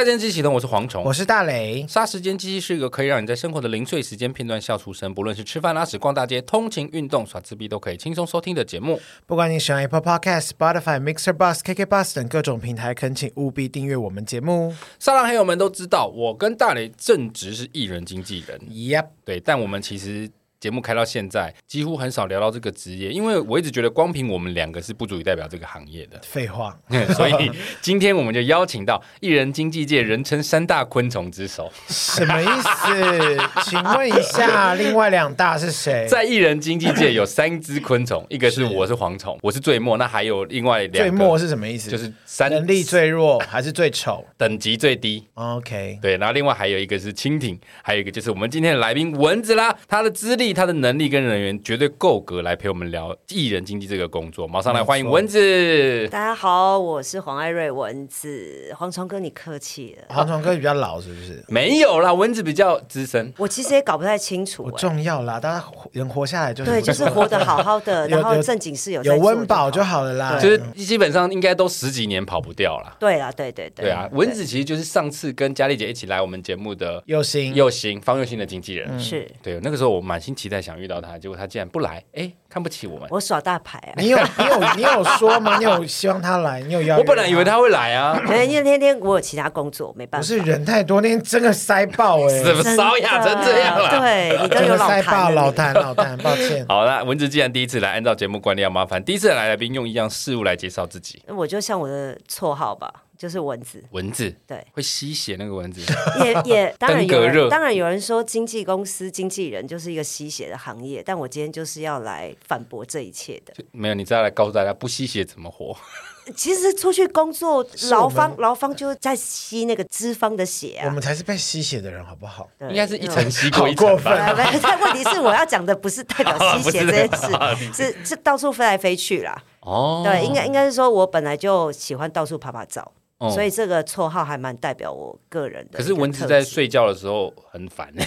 杀时间机器启动，我是蝗虫，我是大雷。杀时间机器是一个可以让你在生活的零碎时间片段笑出声，不论是吃饭、拉屎、逛大街、通勤、运动、耍自闭，都可以轻松收听的节目。不管你使用 Apple Podcast、Spotify、Mixer、Bus、KK Bus 等各种平台，恳请务必订阅我们节目。沙狼黑友们都知道，我跟大雷正职是艺人经纪人。Yep，对，但我们其实。节目开到现在，几乎很少聊到这个职业，因为我一直觉得光凭我们两个是不足以代表这个行业的。废话，所以今天我们就邀请到艺人经纪界人称三大昆虫之首。什么意思？请问一下，另外两大是谁？在艺人经纪界有三只昆虫，一个是我是蝗虫，我是最末，那还有另外两个。最末是什么意思？就是三能力最弱还是最丑？等级最低。OK，对，然后另外还有一个是蜻蜓，还有一个就是我们今天的来宾蚊子啦，他的资历。他的能力跟人员绝对够格来陪我们聊艺人经纪这个工作，马上来欢迎蚊子。大家好，我是黄艾瑞蚊子。黄虫哥，你客气了。黄虫哥比较老，是不是？没有啦，蚊子比较资深。我其实也搞不太清楚。不重要啦，大家人活下来就是对，就是活得好好的，然后正经事有有温饱就好了啦。就是基本上应该都十几年跑不掉了。对啊，对对对。对啊，蚊子其实就是上次跟佳丽姐一起来我们节目的又新又新方又新的经纪人。是对，那个时候我满心期待想遇到他，结果他竟然不来，哎，看不起我们。我耍大牌啊！你有你有你有说吗？你有 希望他来？你有要？我本来以为他会来啊，因为天天我有其他工作，没办法。不是人太多，那天真的塞爆哎，怎么骚哑成这样了？对，你都有塞爆老谭老谭，抱歉。好，了，文子既然第一次来，按照节目惯例要麻烦第一次来来宾用一样事物来介绍自己。我就像我的绰号吧。就是蚊子，蚊子对，会吸血那个蚊子，也也 当然有人，当然有人说经纪公司经纪人就是一个吸血的行业，但我今天就是要来反驳这一切的。没有，你再来告诉大家，不吸血怎么活？其实出去工作，劳方劳方就在吸那个资方的血啊，我们才是被吸血的人，好不好？应该是一层吸过一层。过分。但问题是，我要讲的不是代表吸血这件事，是是到处飞来飞去啦。哦，对，应该应该是说我本来就喜欢到处趴趴走。所以这个绰号还蛮代表我个人的。可是蚊子在睡觉的时候很烦。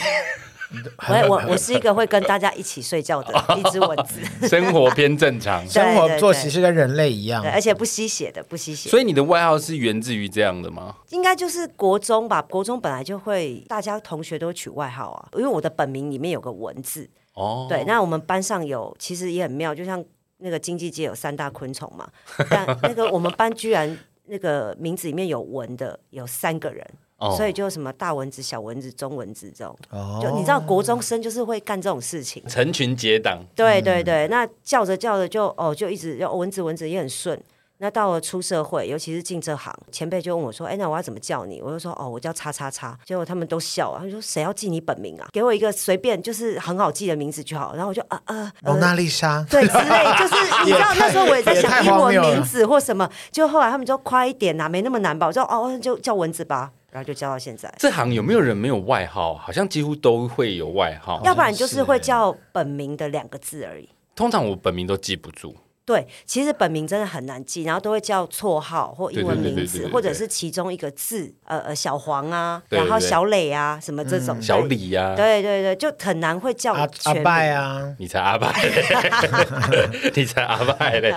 我我我是一个会跟大家一起睡觉的 一只蚊子。生活偏正常，生活作息是跟人类一样，而且不吸血的，不吸血。所以你的外号是源自于这样的吗？应该就是国中吧，国中本来就会，大家同学都取外号啊。因为我的本名里面有个蚊字。哦。对，那我们班上有，其实也很妙，就像那个经济界有三大昆虫嘛，但那个我们班居然。那个名字里面有文的有三个人，哦、所以就什么大蚊子、小蚊子、中蚊子这种，哦、就你知道国中生就是会干这种事情，成群结党。对对对，嗯、那叫着叫着就哦就一直要蚊子蚊子也很顺。那到了出社会，尤其是进这行，前辈就问我说：“哎，那我要怎么叫你？”我就说：“哦，我叫叉叉叉。”结果他们都笑啊，他说：“谁要记你本名啊？给我一个随便就是很好记的名字就好。”然后我就啊啊，蒙娜丽莎，对，之类，就是 你知道那时候我也在想英文名字或什么，就后来他们就快一点呐，没那么难吧？我说：“哦，就叫蚊子吧。”然后就叫到现在。这行有没有人没有外号？好像几乎都会有外号，要不然就是会叫本名的两个字而已。通常我本名都记不住。对，其实本名真的很难记，然后都会叫绰号或英文名字，或者是其中一个字，呃呃，小黄啊，然后小磊啊，什么这种小李呀，对对对，就很难会叫阿阿拜啊，你才阿拜，你才阿拜嘞，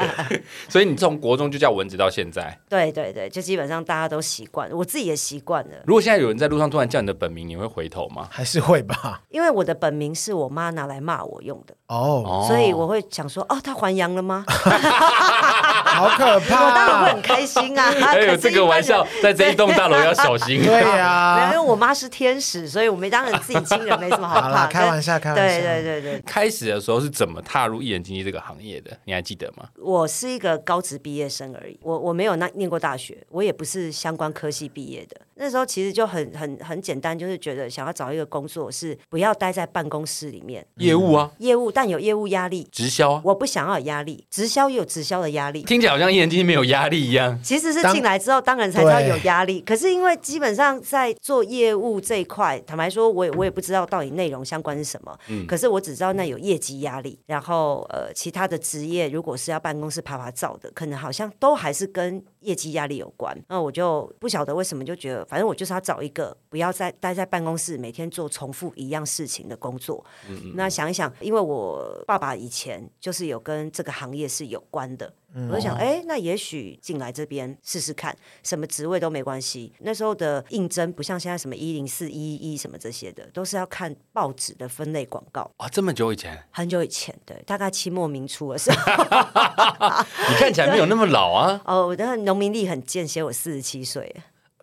所以你从国中就叫蚊子到现在，对对对，就基本上大家都习惯，我自己也习惯了。如果现在有人在路上突然叫你的本名，你会回头吗？还是会吧？因为我的本名是我妈拿来骂我用的哦，所以我会想说，哦，他还阳了吗？好可怕！我当然会很开心啊！还有这个玩笑，在这一栋大楼要小心。对呀，因为我妈是天使，所以我们当然自己亲人没什么好怕。开玩笑，开玩笑。对对对对。开始的时候是怎么踏入艺人经纪这个行业的？你还记得吗？我是一个高职毕业生而已，我我没有那念过大学，我也不是相关科系毕业的。那时候其实就很很很简单，就是觉得想要找一个工作，是不要待在办公室里面。业务啊，业务，但有业务压力。直销啊，我不想要有压力，直销也有直销的压力。听起来好像艺人经纪没有压力一样。其实是进来之后，当然才知道有压力。可是因为基本上在做业务这一块，坦白说，我也我也不知道到底内容相关是什么。嗯。可是我只知道那有业绩压力。然后呃，其他的职业如果是要办公室趴趴照的，可能好像都还是跟业绩压力有关。那我就不晓得为什么就觉得，反正我就是要找一。个不要再待在办公室，每天做重复一样事情的工作。嗯嗯，那想一想，因为我爸爸以前就是有跟这个行业是有关的。我就想，哎，那也许进来这边试试看，什么职位都没关系。那时候的应征不像现在什么一零四一一什么这些的，都是要看报纸的分类广告啊。这么久以前，很久以前，对，大概清末民初的时候。你看起来没有那么老啊。哦，我的农民历很贱，写我四十七岁。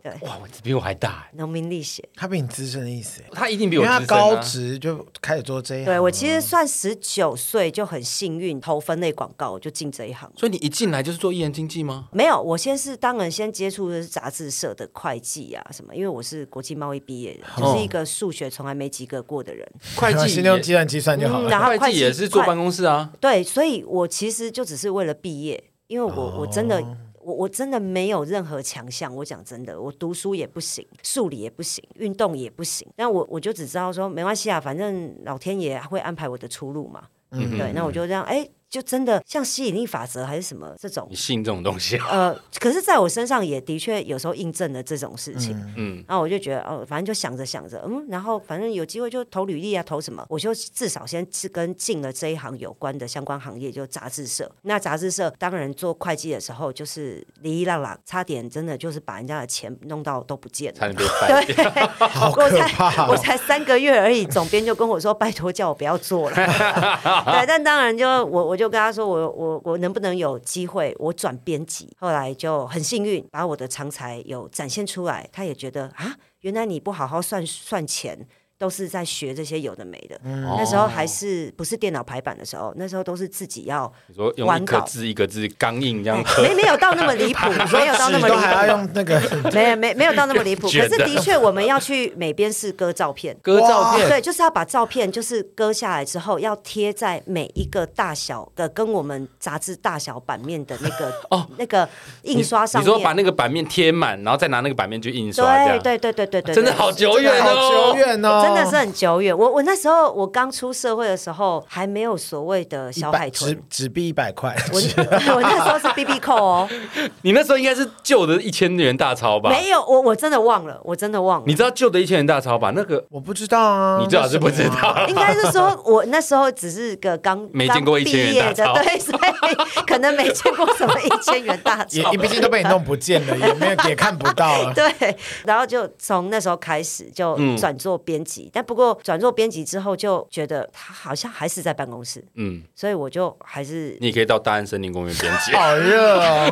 对哇，比我还大，农民历险，他比你资深的意思，他一定比我资深、啊、他高职就开始做这一行。对我其实算十九岁就很幸运，投分类广告就进这一行。所以你一进来就是做艺人经纪吗？没有，我先是当然先接触的是杂志社的会计啊什么，因为我是国际贸易毕业的，哦、就是一个数学从来没及格过的人。会计 先用计算机算就好了。嗯、然后会计也是坐办公室啊。对，所以我其实就只是为了毕业，因为我、哦、我真的。我我真的没有任何强项，我讲真的，我读书也不行，数理也不行，运动也不行。但我我就只知道说，没关系啊，反正老天爷会安排我的出路嘛。嗯哼，对，那我就这样，哎。就真的像吸引力法则还是什么这种？你信这种东西？呃，可是在我身上也的确有时候印证了这种事情。嗯，然后我就觉得，哦，反正就想着想着，嗯，然后反正有机会就投履历啊，投什么，我就至少先是跟进了这一行有关的相关行业，就杂志社。那杂志社当然做会计的时候，就是哩哩啦啦，差点真的就是把人家的钱弄到都不见了。差点被 翻。对，好可怕哦。我才我才三个月而已，总编就跟我说，拜托叫我不要做了。对，但当然就我我就就跟他说我。我我能不能有机会我转编辑？后来就很幸运，把我的长才有展现出来。他也觉得啊，原来你不好好算算钱。都是在学这些有的没的，那时候还是不是电脑排版的时候，那时候都是自己要说用一个字一个字钢印这样，没没有到那么离谱，没有到那么离谱，还要用那个，没没没有到那么离谱。可是的确，我们要去美编室割照片，割照片，对，就是要把照片就是割下来之后，要贴在每一个大小的跟我们杂志大小版面的那个哦。那个印刷上面。你说把那个版面贴满，然后再拿那个版面去印刷，对对对对对对，真的好久远哦，好久远哦。真的是很久远。我我那时候我刚出社会的时候，还没有所谓的小海豚，纸币一百块。我 我那时候是 BB 扣哦。你那时候应该是旧的一千元大钞吧？没有，我我真的忘了，我真的忘了。你知道旧的一千元大钞吧？那个我不知道啊。你最好是不知道。应该是说我那时候只是个刚没见过一千元大钞，对，所以可能没见过什么一千元大钞。也毕竟都被你弄不见了，也没有也看不到了。对，然后就从那时候开始就转做编辑，但不过转。做编辑之后就觉得他好像还是在办公室，嗯，所以我就还是你可以到大安森林公园编辑，好热哦。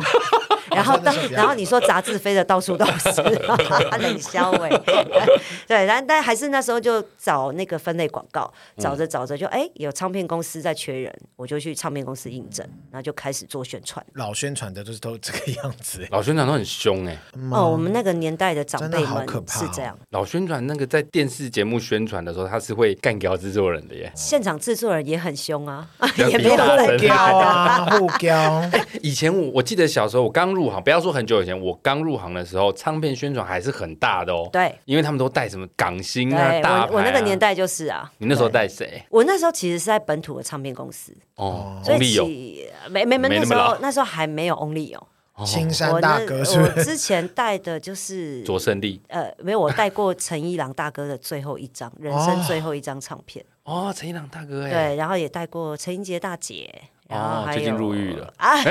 然后到然后你说杂志飞的到处都是，冷笑哎，对，然但还是那时候就找那个分类广告，找着找着就哎有唱片公司在缺人，我就去唱片公司应征，然后就开始做宣传。老宣传的都是都这个样子，老宣传都很凶哎。哦，我们那个年代的长辈们是这样。老宣传那个在电视节目宣传的时候，他是会干掉制作人的耶。现场制作人也很凶啊，也没有互飙啊，互飙。以前我我记得小时候我刚入。入行不要说很久以前，我刚入行的时候，唱片宣传还是很大的哦。对，因为他们都带什么港星啊、大牌啊。我我那个年代就是啊。你那时候带谁？我那时候其实是在本土的唱片公司哦，所以有没没没那时候那时候还没有 Only 哦。青山大哥是。我之前带的就是 卓胜利。呃，没有，我带过陈一郎大哥的最后一张人生最后一张唱片。哦，陈一郎大哥哎。对，然后也带过陈英杰大姐。哦，最近入狱了啊！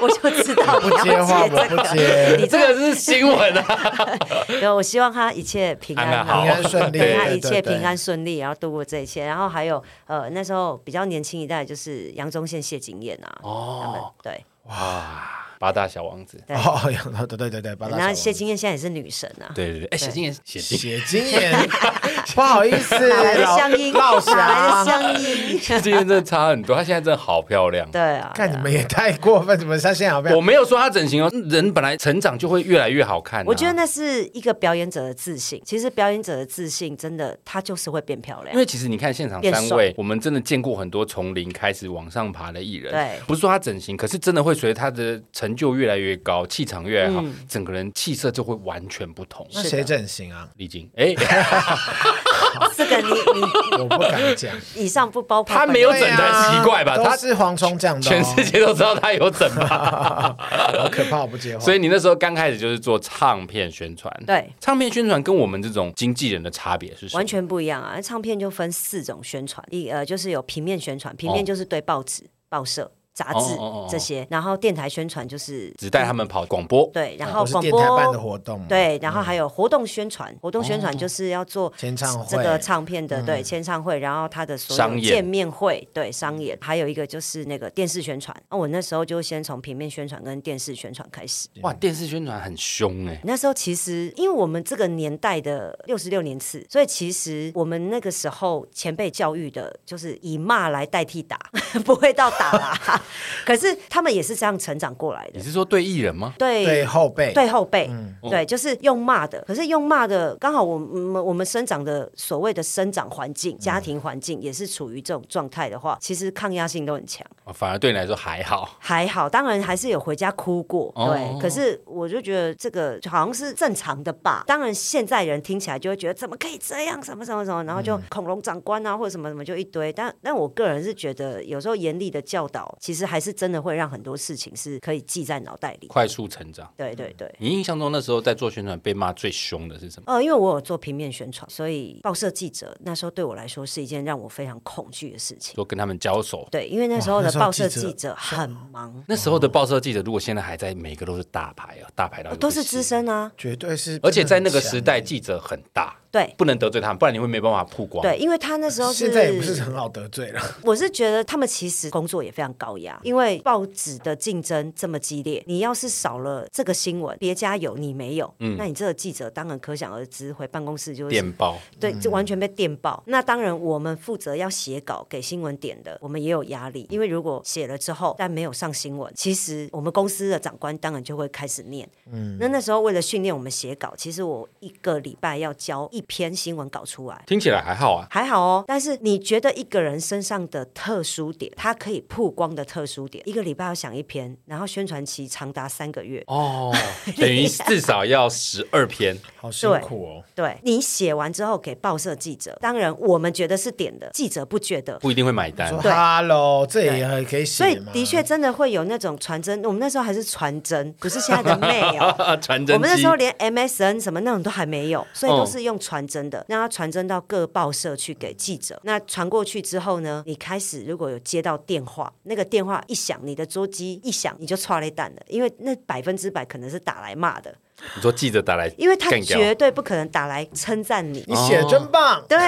我就知道你要接这个，你这个是新闻啊！对，我希望他一切平安，平安顺利，他一切平安顺利，然后度过这一切。然后还有呃，那时候比较年轻一代，就是杨宗宪、谢景燕啊，哦，对，哇。八大小王子哦，对对对对，八大。然后谢金燕现在也是女神啊，对对对，哎，谢金燕，谢谢金燕，不好意思，哪来的乡音？哪来的乡音？谢金燕真的差很多，她现在真的好漂亮。对啊，看你们也太过分，怎么她现在好漂亮？我没有说她整形哦，人本来成长就会越来越好看。我觉得那是一个表演者的自信。其实表演者的自信真的，她就是会变漂亮。因为其实你看现场三位，我们真的见过很多从零开始往上爬的艺人。对，不是说她整形，可是真的会随着她的成就越来越高。气场越来越好，整个人气色就会完全不同。那谁整形啊？李晶，哎，这个你你 我不敢讲。以上不包括他没有整的奇怪吧？他是蝗虫讲的，全世界都知道他有整吧？好可怕，我不接话。所以你那时候刚开始就是做唱片宣传，对，唱片宣传跟我们这种经纪人的差别是什么？完全不一样啊！唱片就分四种宣传，一呃就是有平面宣传，平面就是对报纸。报社。杂志这些，哦哦。哦哦然后电台宣传就是只带他们跑广播，对，然后广播电台办的活动，对，然后还有活动宣传，活动宣传就是要做签唱会，这个唱片的对签唱会，然后他的所有见面会，对商演，还有一个就是那个电视宣传。那我那时候就先从平面宣传跟电视宣传开始。哇，电视宣传很凶哎！那时候其实因为我们这个年代的六十六年次，所以其实我们那个时候前辈教育的就是以骂来代替打，不会到打啦，可是。他们也是这样成长过来的。你是说对艺人吗？对，对后辈，对后辈，嗯、对，就是用骂的。可是用骂的，刚好我们我们生长的所谓的生长环境、家庭环境也是处于这种状态的话，其实抗压性都很强。反而对你来说还好，还好，当然还是有回家哭过。对，哦、可是我就觉得这个好像是正常的吧。当然现在人听起来就会觉得怎么可以这样，什么什么什么，然后就恐龙长官啊，或者什么什么就一堆。但但我个人是觉得，有时候严厉的教导，其实还是真的会让很多事情。是可以记在脑袋里，快速成长。对对对，你印象中那时候在做宣传被骂最凶的是什么？呃，因为我有做平面宣传，所以报社记者那时候对我来说是一件让我非常恐惧的事情。说跟他们交手，对，因为那时候的报社记者很忙。那时候的报社记者，如果现在还在，每个都是大牌啊，大牌到都是资深啊，绝对是。而且在那个时代，记者很大。对，不能得罪他们，不然你会没办法曝光。对，因为他那时候现在也不是很好得罪了。我是觉得他们其实工作也非常高压，因为报纸的竞争这么激烈，你要是少了这个新闻，别家有你没有，嗯，那你这个记者当然可想而知，回办公室就会电报，对，就完全被电报。那当然，我们负责要写稿给新闻点的，我们也有压力，因为如果写了之后但没有上新闻，其实我们公司的长官当然就会开始念。嗯，那那时候为了训练我们写稿，其实我一个礼拜要交一篇新闻搞。出来听起来还好啊，还好哦。但是你觉得一个人身上的特殊点，他可以曝光的特殊点，一个礼拜要想一篇，然后宣传期长达三个月哦，等于至少要十二篇，好辛苦哦。对，对你写完之后给报社记者，当然我们觉得是点的，记者不觉得，不一定会买单。对，Hello，这也可以写。所以的确真的会有那种传真，我们那时候还是传真，不是现在的 mail 传真。我们那时候连 MSN 什么那种都还没有，所以都是用传传真的。让他传真到各报社去给记者，那传过去之后呢，你开始如果有接到电话，那个电话一响，你的桌机一响，你就抓了一蛋了，因为那百分之百可能是打来骂的。你说记者打来，因为他绝对不可能打来称赞你，你写真棒。对，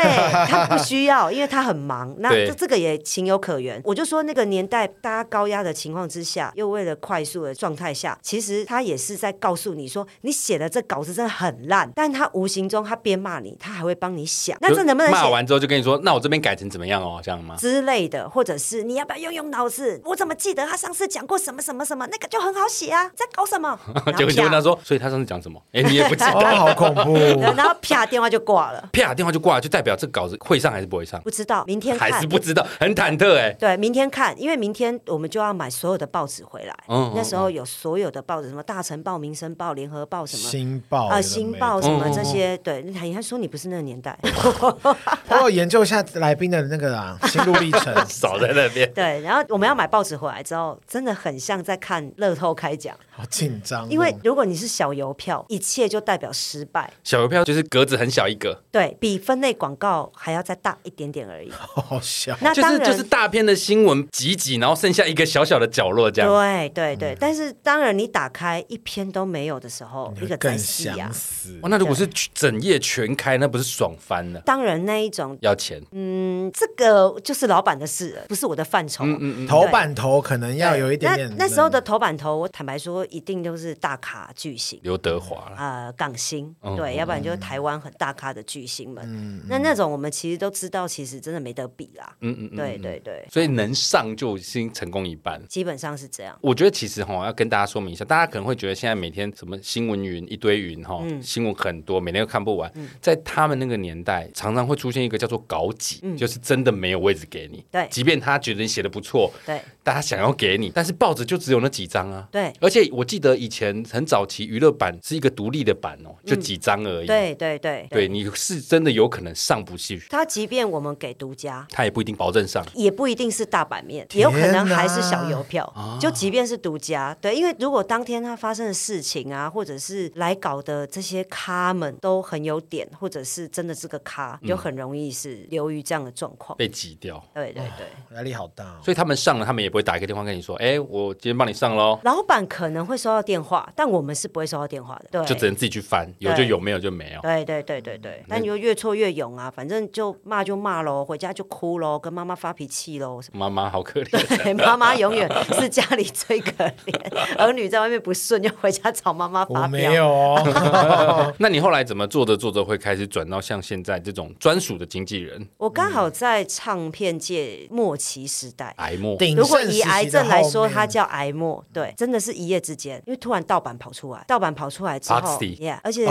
他不需要，因为他很忙。那这这个也情有可原。我就说那个年代，大家高压的情况之下，又为了快速的状态下，其实他也是在告诉你说，你写的这稿子真的很烂。但他无形中，他边骂你，他还会帮你想，那这能不能骂完之后就跟你说，那我这边改成怎么样哦，这样吗？之类的，或者是你要不要用用脑子？我怎么记得他上次讲过什么什么什么？那个就很好写啊，在搞什么？结果就问他说，所以他上次讲什么？哎，你也不知道，好恐怖。然后啪，电话就挂了。啪，电话就挂了，就代表这个稿子会上还是不会上？不知道，明天看。还是不知道，很忐忑哎。对，明天看，因为明天我们就要买所有的报纸回来。嗯，那时候有所有的报纸，什么大成报、民生报、联合报，什么新报啊，新报什么这些。对，你还说你不是那个年代。我有研究一下来宾的那个啊，心路历程，少在那边。对，然后我们要买报纸回来之后，真的很像在看乐透开奖，好紧张。因为如果你是小邮票，一切就代表失败。小邮票就是格子很小一个，对，比分类广告还要再大一点点而已。好小，那当然就是就是大片的新闻挤挤，然后剩下一个小小的角落这样。对对对，但是当然你打开一篇都没有的时候，一个更想死。哦，那如果是整页全开，那不是爽翻了？当然那一种要钱。嗯，这个就是老板的事，不是我的范畴。嗯嗯，头版头可能要有一点点。那那时候的头版头，我坦白说，一定都是大咖巨星，刘德华啊，港星，对，要不然就是台湾很大咖的巨星们。那那种我们其实都知道，其实真的没得比啦。嗯嗯，对对对。所以能上就已经成功一半，基本上是这样。我觉得其实哈，要跟大家说明一下，大家可能会觉得现在每天什么新闻云一堆云哈，新闻很多，每天都看不完。在他们那个年代，常常会出现一个叫做稿挤，就是真的没有位置给你。对，即便他觉得你写的不错，对，大家想要给你，但是报纸就只有那几张啊。对，而且我记得以前很早期娱乐版是一个独立的版哦，就几张而已。对对对，对，你是真的有可能上不去。他即便我们给独家，他也不一定保证上，也不一定是大版面，也有可能还是小邮票。就即便是独家，对，因为如果当天他发生的事情啊，或者是来搞的这些咖们都很有点，或者是真的是个咖，就很容易是流于这样的状况，被挤掉。对对对，压力好大。所以他们上了，他们也会打一个电话跟你说，哎，我今天帮你上喽。老板可能会收到电话，但我们是不会收到电话的，对，就只能自己去翻，有就有，没有就没有。对对对对对，那你就越挫越勇啊，反正就骂就骂喽，回家就哭喽，跟妈妈发脾气喽。妈妈好可怜，对，妈妈永远是家里最可怜，儿女在外面不顺就回家找妈妈发飙。没有哦，那你后来怎么做着做着会开始转到像现在这种专属的经纪人？我刚好在唱片界末期时代，癌末。如果以癌症来说，它叫癌末，对，真的是一夜之间，因为突然盗版跑出来，盗版跑出来之后，yeah, 而且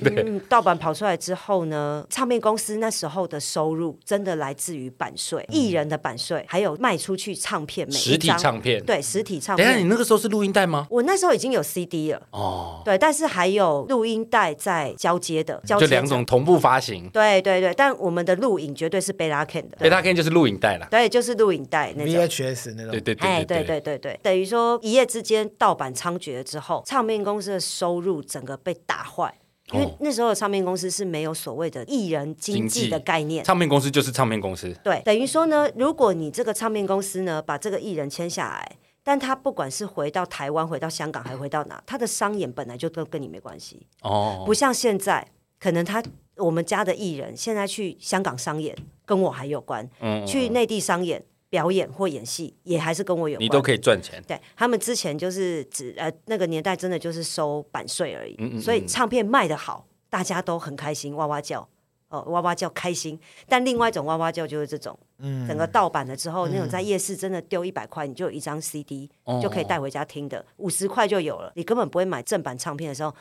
嗯，盗版跑出来之后呢，唱片公司那时候的收入真的来自于版税，艺人的版税，还有卖出去唱片，每实体唱片，对，实体唱片。等下，你那个时候是录音带吗？我那时候已经有 CD 了，哦，对，但是还有录音带在交接的，交接就两种同步发行。对对对，但我们的录影绝对是贝拉 Ken 的，贝拉 Ken 就是录影带了，对，就是录影带那种。VHS 那种，对对对，哎，对对对对，等于说一夜之间盗版猖獗了之后，唱片公司的收入整个被打坏。因为那时候的唱片公司是没有所谓的艺人经济的概念，唱片公司就是唱片公司。对，等于说呢，如果你这个唱片公司呢把这个艺人签下来，但他不管是回到台湾、回到香港，还回到哪，他的商演本来就都跟你没关系。哦，不像现在，可能他我们家的艺人现在去香港商演，跟我还有关。嗯，嗯，去内地商演。表演或演戏也还是跟我有关，你都可以赚钱。对，他们之前就是只呃那个年代真的就是收版税而已，嗯嗯嗯，所以唱片卖得好，大家都很开心，哇哇叫哦，哇哇叫开心。但另外一种哇哇叫就是这种，嗯，整个盗版了之后，嗯、那种在夜市真的丢一百块，你就有一张 CD、嗯、就可以带回家听的，五十块就有了，你根本不会买正版唱片的时候。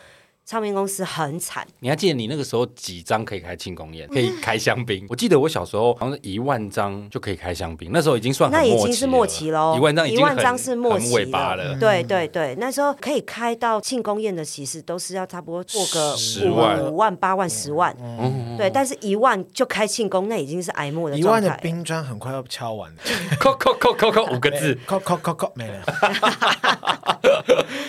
唱片公司很惨，你还记得你那个时候几张可以开庆功宴，可以开香槟？我记得我小时候好像是一万张就可以开香槟，那时候已经算很那已经是末期喽，一万张一万张是末期了。对对对，那时候可以开到庆功宴的，其实都是要差不多过个十万、五万、八万、十万。嗯。对，但是一万就开庆功，那已经是癌末的状态。一万的冰砖很快要敲完了，扣扣扣扣扣五个字，扣扣扣扣没了。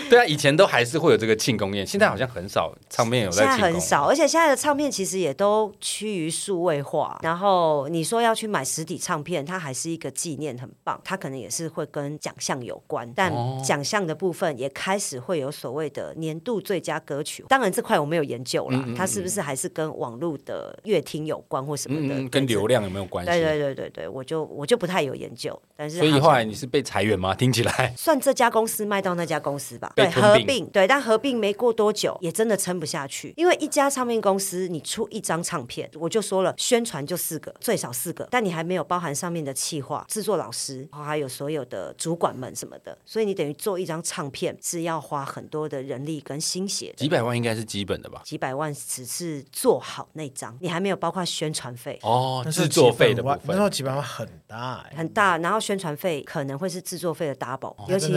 对啊，以前都还是会有这个庆功宴，现在好像很少唱片有在。现在很少，而且现在的唱片其实也都趋于数位化。然后你说要去买实体唱片，它还是一个纪念，很棒。它可能也是会跟奖项有关，但奖项的部分也开始会有所谓的年度最佳歌曲。当然这块我没有研究了，它是不是还是跟网络的乐听有关或什么的？跟流量有没有关系？对对对对对，我就我就不太有研究。但是所以后来你是被裁员吗？听起来算这家公司卖到那家公司吧。对，合并对，但合并没过多久，也真的撑不下去。因为一家唱片公司，你出一张唱片，我就说了，宣传就四个，最少四个，但你还没有包含上面的企划、制作老师，还有所有的主管们什么的，所以你等于做一张唱片是要花很多的人力跟心血。几百万应该是基本的吧？几百万只是做好那张，你还没有包括宣传费哦，制作费的部分。那时候几百万很大，很大，然后宣传费可能会是制作费的 double，尤其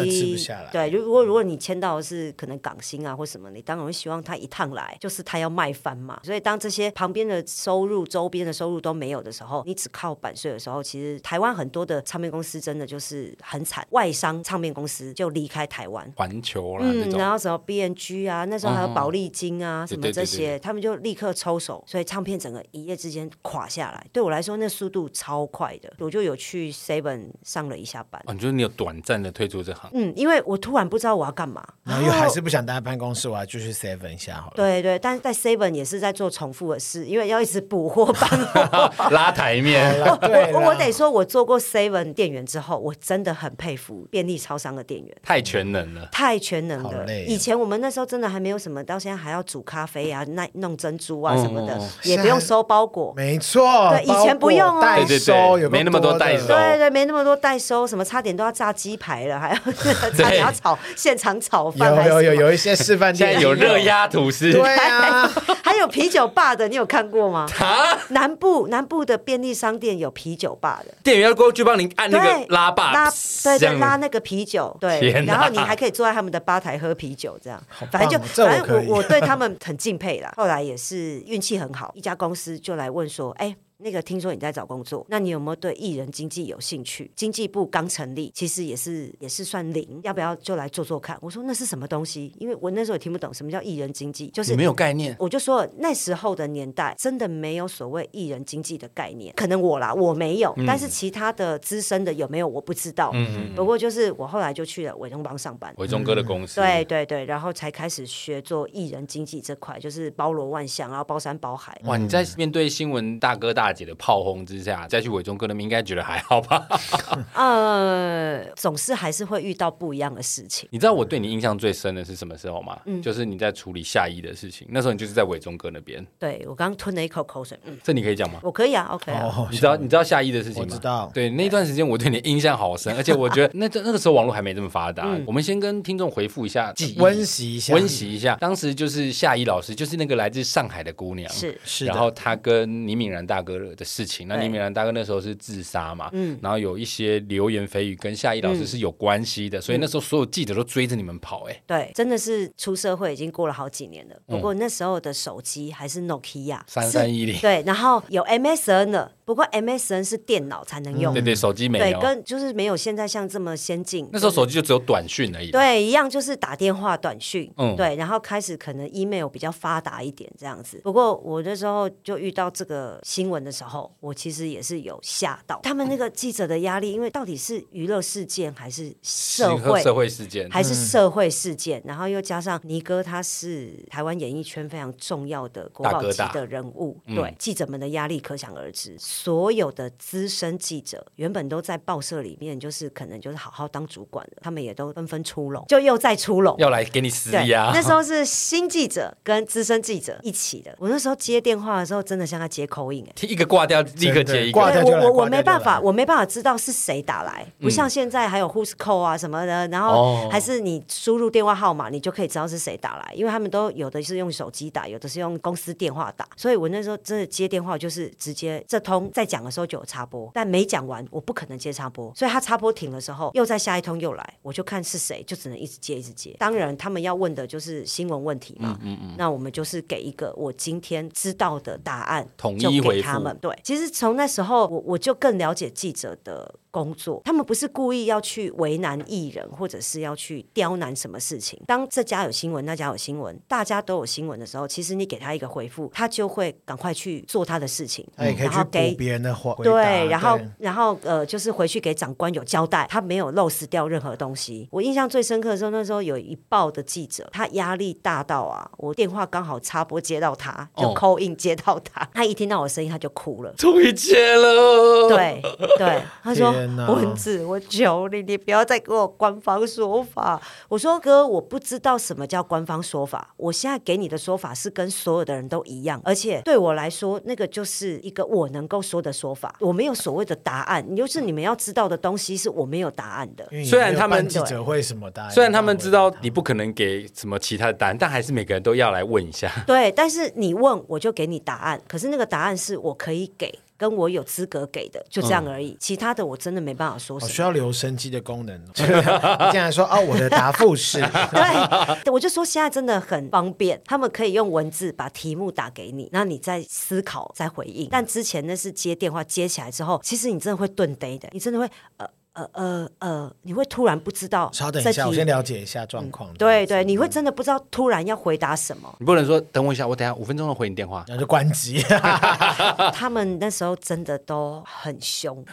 对，如果如果你签到的是可能港星啊或什么，你当然会希望他一趟来就是他要卖翻嘛。所以当这些旁边的收入、周边的收入都没有的时候，你只靠版税的时候，其实台湾很多的唱片公司真的就是很惨，外商唱片公司就离开台湾，环球啦，嗯，然后什么 B N G 啊，那时候还有宝丽金啊，什么这些，他们就立刻抽手，所以唱片整个一夜之间垮下来。对我来说，那速度超快的，我就有去 Seven 上了一下班。哦，你觉得你有短暂的退出这行？嗯，因为我突然不知道我要干嘛。然后又还是不想待在办公室，我要继续 seven 一下好了。对对，但是在 seven 也是在做重复的事，因为要一直补货搬货，拉台面。我我得说，我做过 seven 店员之后，我真的很佩服便利超商的店员，太全能了，太全能了。以前我们那时候真的还没有什么，到现在还要煮咖啡啊、那弄珍珠啊什么的，也不用收包裹。没错，对，以前不用代收，有没那么多代收。对对，没那么多代收，什么差点都要炸鸡排了，还要 差点要炒现场炒。有有有有一些示范店，有热压吐司，对啊，还有啤酒吧的，你有看过吗？啊，南部南部的便利商店有啤酒吧的，店员要过去帮您按那个拉霸，拉对对拉那个啤酒，对，然后你还可以坐在他们的吧台喝啤酒，这样，反正就反正我我对他们很敬佩啦。后来也是运气很好，一家公司就来问说，哎。那个听说你在找工作，那你有没有对艺人经济有兴趣？经济部刚成立，其实也是也是算零，要不要就来做做看？我说那是什么东西？因为我那时候也听不懂什么叫艺人经济，就是没有概念。我就说那时候的年代真的没有所谓艺人经济的概念，可能我啦我没有，嗯、但是其他的资深的有没有我不知道。嗯嗯。不过就是我后来就去了伟忠帮上班，伟忠哥的公司。对对对，然后才开始学做艺人经济这块，就是包罗万象，然后包山包海。哇，你在面对新闻大哥大姐的炮轰之下，再去伟忠哥那边，应该觉得还好吧？呃，总是还是会遇到不一样的事情。你知道我对你印象最深的是什么时候吗？嗯，就是你在处理夏一的事情，那时候你就是在伟忠哥那边。对，我刚吞了一口口水，嗯，这你可以讲吗？我可以啊，OK 啊。哦，你知道你知道夏一的事情吗？我知道。对，那段时间我对你印象好深，而且我觉得那那个时候网络还没这么发达。我们先跟听众回复一下记忆，温习一下，温习一下。当时就是夏一老师，就是那个来自上海的姑娘，是是。然后她跟倪敏然大哥的事情，那倪敏兰大哥那时候是自杀嘛，嗯，然后有一些流言蜚语跟夏一老师是有关系的，所以那时候所有记者都追着你们跑，哎，对，真的是出社会已经过了好几年了。不过那时候的手机还是 Nokia 三三一零，对，然后有 MSN 的。不过 MSN 是电脑才能用，对对，手机没有，对，跟就是没有现在像这么先进。那时候手机就只有短讯而已，对，一样就是打电话、短讯，嗯，对，然后开始可能 email 比较发达一点这样子。不过我那时候就遇到这个新闻的时候，我其实也是有吓到。他们那个记者的压力，因为到底是娱乐事件还是社会社会事件，还是社会事件，然后又加上尼哥他是台湾演艺圈非常重要的国宝级的人物，对，记者们的压力可想而知。所有的资深记者原本都在报社里面，就是可能就是好好当主管的，他们也都纷纷出笼，就又再出笼，要来给你施压。那时候是新记者跟资深记者一起的。我那时候接电话的时候，真的像在接 in，一个挂掉立刻接一个。我我我没办法，我没办法知道是谁打来，不像现在还有 Who's Call 啊什么的，然后还是你输入电话号码，你就可以知道是谁打来，因为他们都有的是用手机打，有的是用公司电话打，所以我那时候真的接电话就是直接这通在讲的时候就有插播，但没讲完，我不可能接插播，所以他插播停的时候，又在下一通又来，我就看是谁，就只能一直接一直接。当然，他们要问的就是新闻问题嘛，嗯嗯嗯，那我们就是给一个我今天知道的答案，统一回复他对，其实从那时候，我我就更了解记者的。工作，他们不是故意要去为难艺人，或者是要去刁难什么事情。当这家有新闻，那家有新闻，大家都有新闻的时候，其实你给他一个回复，他就会赶快去做他的事情，嗯、然后给别人的话，对，然后然后呃，就是回去给长官有交代，他没有漏失掉任何东西。我印象最深刻的时候，那时候有一报的记者，他压力大到啊，我电话刚好插播接到他，就 call in 接到他，哦、他一听到我声音他就哭了，终于接了，对对，他说。文字，我求你，你不要再给我官方说法。我说哥，我不知道什么叫官方说法。我现在给你的说法是跟所有的人都一样，而且对我来说，那个就是一个我能够说的说法。我没有所谓的答案，你就是你们要知道的东西是我没有答案的。虽然他们记者会什么答案，虽然他们知道你不可能给什么其他的答案，但还是每个人都要来问一下。对，但是你问我就给你答案，可是那个答案是我可以给。跟我有资格给的，就这样而已。嗯、其他的我真的没办法说什么。需要留声机的功能。你竟然说哦，我的答复是。对，我就说现在真的很方便，他们可以用文字把题目打给你，然后你再思考再回应。但之前那是接电话接起来之后，其实你真的会顿呆的，你真的会呃。呃呃呃，你会突然不知道。稍等一下，我先了解一下状况。对对，你会真的不知道，突然要回答什么。你不能说等我一下，我等下五分钟后回你电话，然后就关机。他们那时候真的都很凶。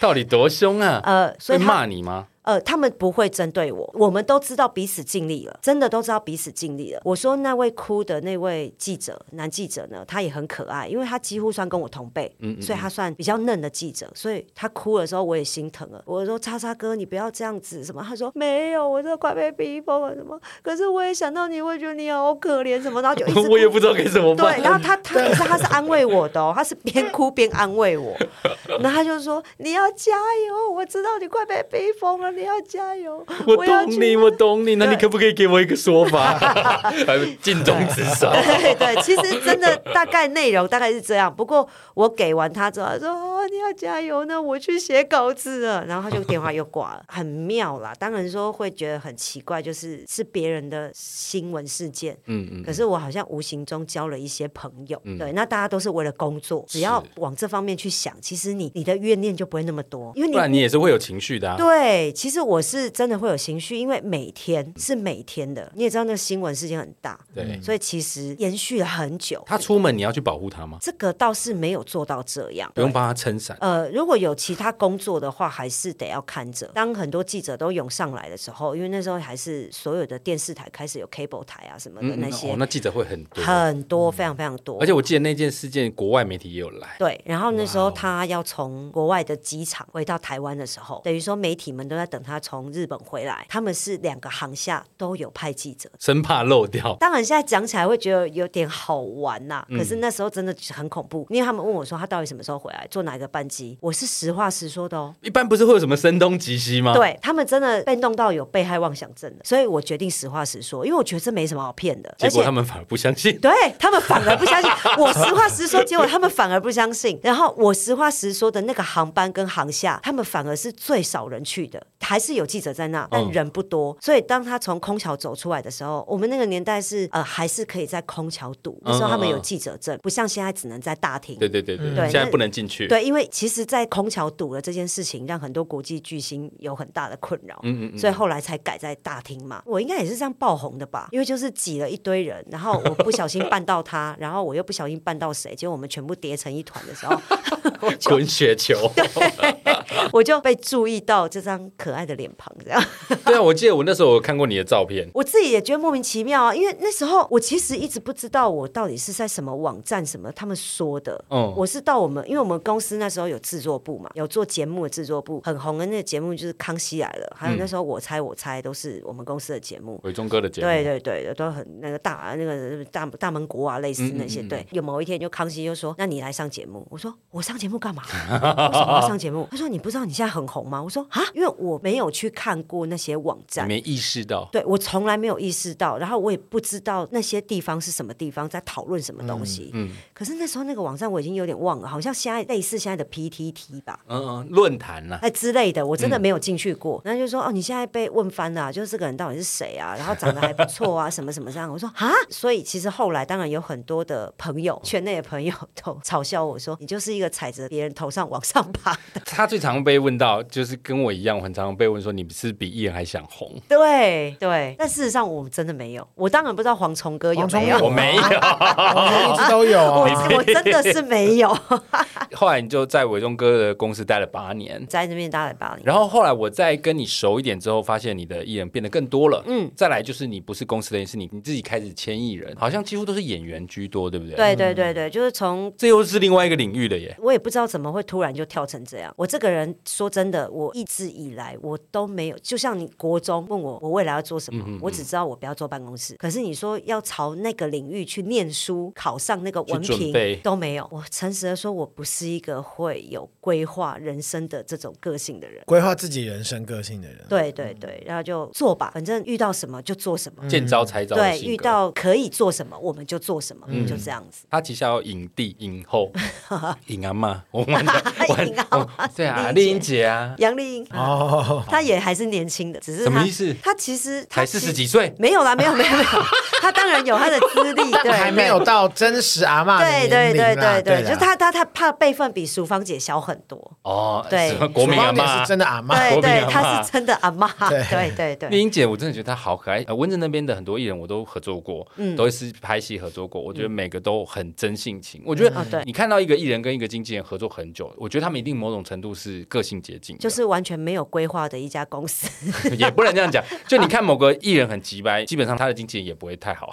到底多凶啊？呃，所以骂你吗？呃，他们不会针对我，我们都知道彼此尽力了，真的都知道彼此尽力了。我说那位哭的那位记者，男记者呢，他也很可爱，因为他几乎算跟我同辈，嗯，嗯，嗯，所以他算比较嫩的记者，所以他哭的时候我也心疼了。我说叉叉哥，你不要这样子，什么？他说没有，我这快被逼疯了，什么？可是我也想到你会觉得你好可怜，什么？然后就一直 我也不知道该怎么办。对，然后他他可是他是安慰我的哦，他是边哭边安慰我，然后他就说你要加油，我知道你快被逼疯了。你要加油！我懂你，我懂你。那你可不可以给我一个说法？尽忠职守。对对，其实真的大概内容大概是这样。不过我给完他之后，他说：“哦，你要加油呢，我去写稿子了。”然后他就电话又挂了，很妙啦。当然说会觉得很奇怪，就是是别人的新闻事件，嗯嗯。可是我好像无形中交了一些朋友，嗯、对，那大家都是为了工作，只要往这方面去想，其实你你的怨念就不会那么多，因为你不然你也是会有情绪的、啊。对，其实我是真的会有情绪，因为每天是每天的，你也知道那个新闻事件很大，对，所以其实延续了很久。他出门你要去保护他吗？这个倒是没有做到这样，不用帮他撑伞。呃，如果有其他工作的话，还是得要看着。当很多记者都涌上来的时候，因为那时候还是所有的电视台开始有 cable 台啊什么的那些，嗯哦、那记者会很多很多，非常非常多。而且我记得那件事件，国外媒体也有来。对，然后那时候他要从国外的机场回到台湾的时候，等于说媒体们都在等他从日本回来。他们是两个航厦都有派记者，生怕漏掉。当然现在讲起来会觉得有点好玩呐、啊，可是那时候真的很恐怖，因为他们问我说他到底什么时候回来，坐哪个班机，我是实话实说的哦。一般不是会有什么声东击西吗？对，他们真的被弄到有被害妄想症的，所以我决定实话实说，因为我觉得这没什么好骗的。结果他们反而不相信，对他们反而不相信。我实话实说，结果他们反而不相信。然后我实话实说的那个航班跟航厦，他们反而是最少人去的，还是有记者在那，但人不多。嗯、所以当他从空桥走出来的时候，我们那个年代是呃还是可以在空桥堵。那时候他们有记者证，不像现在只能在大厅。对对对对，现在不能进去。对，因为其实，在空桥堵了这件事情，让很多国际巨星有很大的困扰。嗯嗯嗯。所以后来才改在大厅嘛。我应该也是这样爆红的吧？因为就是挤了一堆人，然后我不小心绊到他，然后我又不小心绊到谁，结果我们全部叠成一团的时候，滚雪球。对，我就被注意到这张可爱的脸庞，这样。对啊，我记得我那时候我看过你的照片，我自己也觉得莫名其妙啊，因为那时候我其实一直不知道我到底是在什么网站什么他们说的。嗯，我是到我们，因为我们公司那时候有制作部嘛，有做节目的制作部，很红的那个节目就是《康熙来了》，还有那时候我猜我猜都是我们公司的节目，伟忠哥的节目，对对对，都很那个大那个大大门国啊，类似那些。嗯嗯嗯对，有某一天就康熙就说：“那你来上节目。”我说：“我上节目干嘛？为什么要上节目？”他说：“你不知道你现在很红吗？”我说：“啊，因为我没有去看过那些网站，没意识到。对，我从来没有意识到，然后我也不知道那些地方是什么地方，在讨论什么东西。嗯，嗯，可是那时候那个网站我已经有点忘了，好像现在类似现在的 PTT 吧，嗯嗯，论坛呐，哎之类的，我真的没有进去过。然后就说：“哦，你现在被问翻了，就是这个人到底是谁啊？然后长得还不错啊，什么什么这样。”我说：“啊，所以其实后来当然有很多的朋友圈内的。”朋友都嘲笑我说：“你就是一个踩着别人头上往上爬的。”他最常被问到，就是跟我一样，很常被问说：“你是比艺人还想红？”对对，但事实上我们真的没有。我当然不知道蝗虫哥有没有，我没有，一直都有。我我真的是没有。后来你就在伟忠哥的公司待了八年，在那边待了八年。然后后来我再跟你熟一点之后，发现你的艺人变得更多了。嗯，再来就是你不是公司的人，是你你自己开始签艺人，好像几乎都是演员居多，对不对？对对对对。就是从这又是另外一个领域的耶，我也不知道怎么会突然就跳成这样。我这个人说真的，我一直以来我都没有，就像你国中问我我未来要做什么，嗯嗯，我只知道我不要坐办公室。可是你说要朝那个领域去念书，考上那个文凭都没有。我诚实的说，我不是一个会有规划人生的这种个性的人，规划自己人生个性的人。对对对，然后就做吧，反正遇到什么就做什么，见招拆招。对，遇到可以做什么我们就做什么，嗯，就这样子。他旗下有影帝、影后、影阿妈，我们的 对啊，丽英姐啊，杨丽英。哦，她也还是年轻的，只是什么意思？她其实才四十几岁，没有啦，没有没有没有，她当然有她的资历，对，还没有到真实阿妈，对对对对对，就她她她怕辈分比淑芳姐小很多。哦，对，国民阿。妈是真的阿妈，对对，她是真的阿妈，对。对对，丽英姐我真的觉得她好可爱，文字那边的很多艺人我都合作过，嗯，都是拍戏合作过，我觉得每个都很真性情，我觉得。你看到一个艺人跟一个经纪人合作很久，我觉得他们一定某种程度是个性接近，就是完全没有规划的一家公司，也不能这样讲。就你看某个艺人很急掰，基本上他的经纪人也不会太好，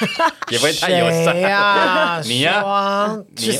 也不会太友善呀。你呀，你，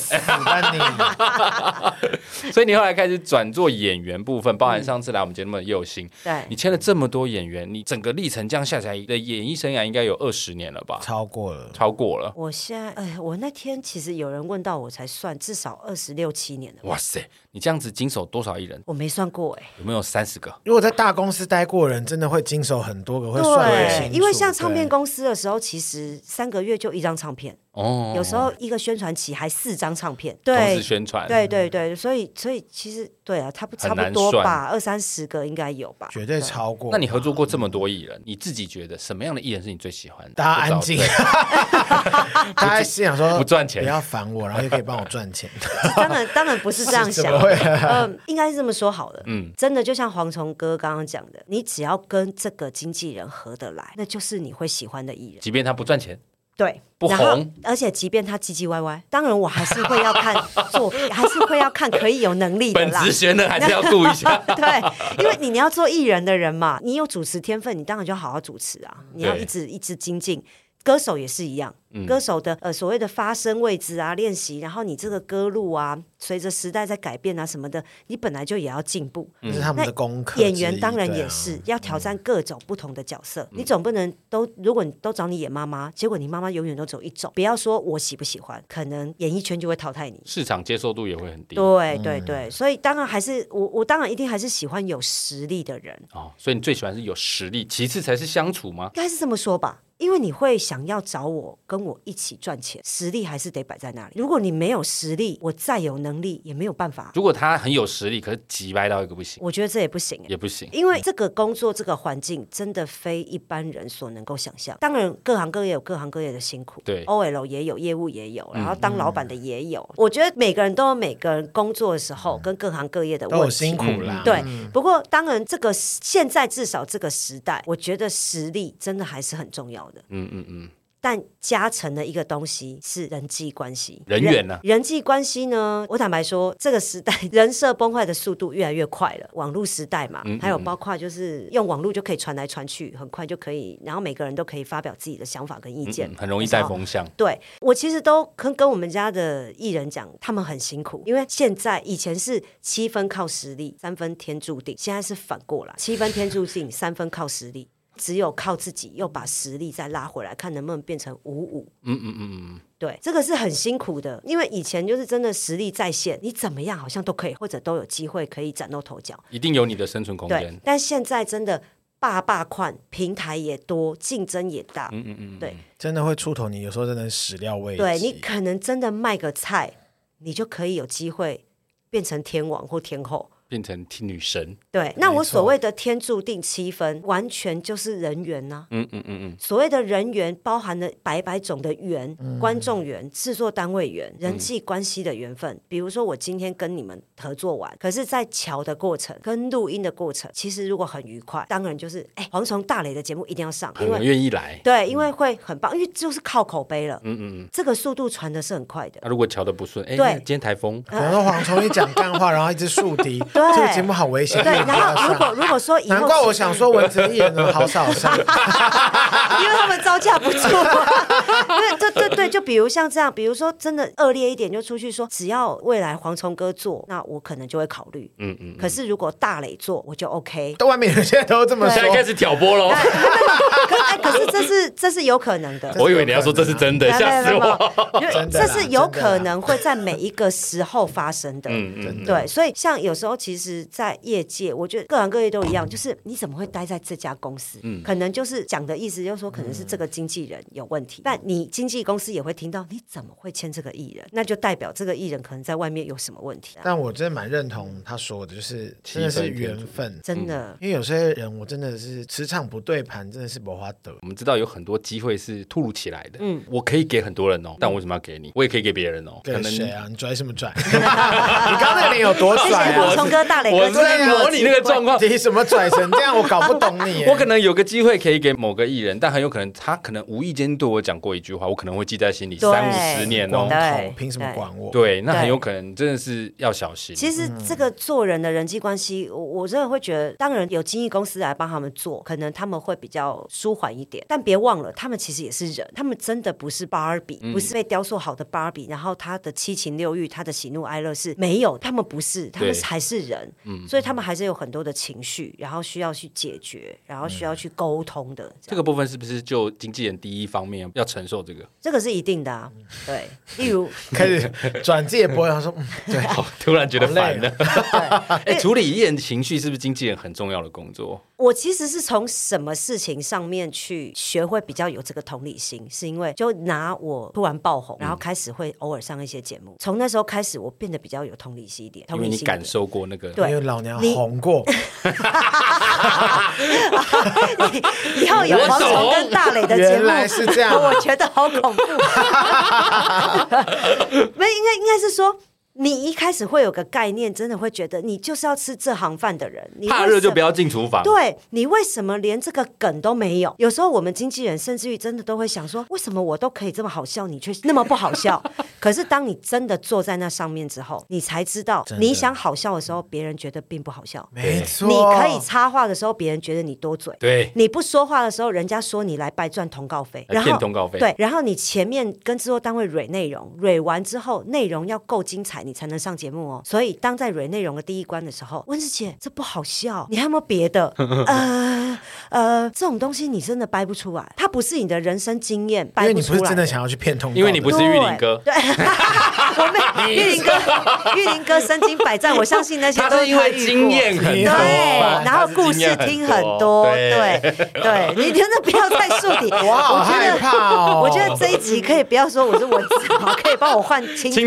所以你后来开始转做演员部分，包含上次来我们节目的佑星，对，你签了这么多演员，你整个历程这样下来的演艺生涯应该有二十年了吧？超过了，超过了。我现在，哎，我那天其实有人问到。我才算至少二十六七年了。哇塞，你这样子经手多少艺人？我没算过哎，有没有三十个？如果在大公司待过的人，真的会经手很多个，会算得清楚。因为像唱片公司的时候，其实三个月就一张唱片。哦，有时候一个宣传期还四张唱片，对，同时宣传，对对对，所以所以其实对啊，差不差不多吧，二三十个应该有吧，绝对超过。那你合作过这么多艺人，你自己觉得什么样的艺人是你最喜欢的？大家安静，大家心想说不赚钱，不要烦我，然后就可以帮我赚钱。当然当然不是这样想，嗯，应该是这么说好了，嗯，真的就像蝗虫哥刚刚讲的，你只要跟这个经纪人合得来，那就是你会喜欢的艺人，即便他不赚钱。对，不红，而且即便他唧唧歪歪，当然我还是会要看作品，还是会要看可以有能力的啦。本职学呢还是要顾一下。对，因为你你要做艺人的人嘛，你有主持天分，你当然就好好主持啊，你要一直一直精进。歌手也是一样，嗯、歌手的呃所谓的发声位置啊，练习，然后你这个歌路啊，随着时代在改变啊什么的，你本来就也要进步。这是他们的功课。演员当然也是、啊、要挑战各种不同的角色，嗯、你总不能都如果你都找你演妈妈，结果你妈妈永远都走一种。不要说我喜不喜欢，可能演艺圈就会淘汰你，市场接受度也会很低。对对对，嗯、所以当然还是我我当然一定还是喜欢有实力的人。哦，所以你最喜欢是有实力，其次才是相处吗？应该是这么说吧。因为你会想要找我跟我一起赚钱，实力还是得摆在那里。如果你没有实力，我再有能力也没有办法。如果他很有实力，可是急歪到一个不行，我觉得这也不行，也不行。因为这个工作这个环境真的非一般人所能够想象。当然，各行各业有各行各业的辛苦，对，OL 也有，业务也有，然后当老板的也有。嗯、我觉得每个人都有每个人工作的时候，跟各行各业的问题，都有辛苦啦。对，不过当然这个现在至少这个时代，我觉得实力真的还是很重要的。嗯嗯嗯。但加成的一个东西是人际关系，人缘呢？人际关系呢？我坦白说，这个时代 人设崩坏的速度越来越快了。网络时代嘛，嗯嗯还有包括就是用网络就可以传来传去，很快就可以，然后每个人都可以发表自己的想法跟意见，很容易带风向。对，我其实都跟跟我们家的艺人讲，他们很辛苦，因为现在以前是七分靠实力，三分天注定，现在是反过来，七分天注定，三分靠实力。只有靠自己，又把实力再拉回来，看能不能变成五五。嗯嗯嗯嗯，对，这个是很辛苦的，因为以前就是真的实力在线，你怎么样好像都可以，或者都有机会可以崭露头角，一定有你的生存空间。对，但现在真的霸霸宽，平台也多，竞争也大。嗯嗯嗯，对，真的会出头，你有时候真的始料未及。对，你可能真的卖个菜，你就可以有机会变成天王或天后。变成女神，对，那我所谓的天注定七分，完全就是人缘呐。嗯嗯嗯嗯，所谓的人缘包含了百百种的缘，观众缘、制作单位缘、人际关系的缘分。比如说我今天跟你们合作完，可是，在乔的过程跟录音的过程，其实如果很愉快，当然就是哎，蝗虫大雷的节目一定要上，因为愿意来。对，因为会很棒，因为就是靠口碑了。嗯嗯嗯，这个速度传的是很快的。那如果乔的不顺，哎，对，今天台风，可能蝗虫一讲干话，然后一直树敌。对，这个节目好危险。对，然后如果如果说以后，难怪我想说文哲艺人呢好少上，因为他们招架不住。对对对对，就比如像这样，比如说真的恶劣一点，就出去说，只要未来蝗虫哥做，那我可能就会考虑。嗯嗯。可是如果大磊做，我就 OK。到外面人现在都这么说，现在开始挑拨喽。可哎可是这是这是有可能的。我以为你要说这是真的，吓死我。这是有可能会在每一个时候发生的。嗯嗯。对，所以像有时候其实，在业界，我觉得各行各业都一样，就是你怎么会待在这家公司？嗯，可能就是讲的意思，就是说可能是这个经纪人有问题，但你经纪公司也会听到你怎么会签这个艺人，那就代表这个艺人可能在外面有什么问题。但我真的蛮认同他说的，就是真的是缘分，真的。因为有些人我真的是磁场不对盘，真的是没法得。我们知道有很多机会是突如其来的，嗯，我可以给很多人哦，但我为什么要给你？我也可以给别人哦。可能谁啊？你拽什么拽？你刚刚那个脸有多拽？大磊哥，我在模拟那个状况。你什么拽成这样？我搞不懂你。我可能有个机会可以给某个艺人，但很有可能他可能无意间对我讲过一句话，我可能会记在心里三五十年哦。凭什么管我？对，那很有可能真的是要小心。其实这个做人的人际关系，我我真的会觉得，当然有经纪公司来帮他们做，可能他们会比较舒缓一点。但别忘了，他们其实也是人，他们真的不是芭比，不是被雕塑好的芭比。然后他的七情六欲，他的喜怒哀乐是没有，他们不是，他们还是人。所以他们还是有很多的情绪，然后需要去解决，然后需要去沟通的。这个部分是不是就经纪人第一方面要承受这个？这个是一一定的啊。对，例如 开始转自己的播，他说，嗯，对，突然觉得烦了。哎，对处理艺人情绪是不是经纪人很重要的工作？我其实是从什么事情上面去学会比较有这个同理心，是因为就拿我突然爆红，然后开始会偶尔上一些节目，从那时候开始，我变得比较有同理心一点。因为你感受过那个，对，因为老娘红过。以后有黄虫跟大磊的节目，原来是这样，我觉得好恐怖。没，应该应该是说。你一开始会有个概念，真的会觉得你就是要吃这行饭的人。你怕热就不要进厨房。对，你为什么连这个梗都没有？有时候我们经纪人甚至于真的都会想说，为什么我都可以这么好笑，你却那么不好笑？可是当你真的坐在那上面之后，你才知道，你想好笑的时候，别人觉得并不好笑。没错，你可以插话的时候，别人觉得你多嘴。对，你不说话的时候，人家说你来白赚通告费，然后通告费。对，然后你前面跟制作单位蕊内容，蕊完之后，内容要够精彩，你才能上节目哦。所以，当在蕊内容的第一关的时候，温子姐，这不好笑，你还有没有别的？呃呃，这种东西你真的掰不出来，它不是你的人生经验，掰不出来。因为你不是真的想要去骗通，因为你不是玉林哥。对，我没 玉林哥，玉林哥身经百战，我相信那些都是因为经验很多，对，然后故事听很多，对对，你真的不要再树敌，我好害怕哦。我觉得这一集可以不要说我是文字，可以帮我换蜻蜓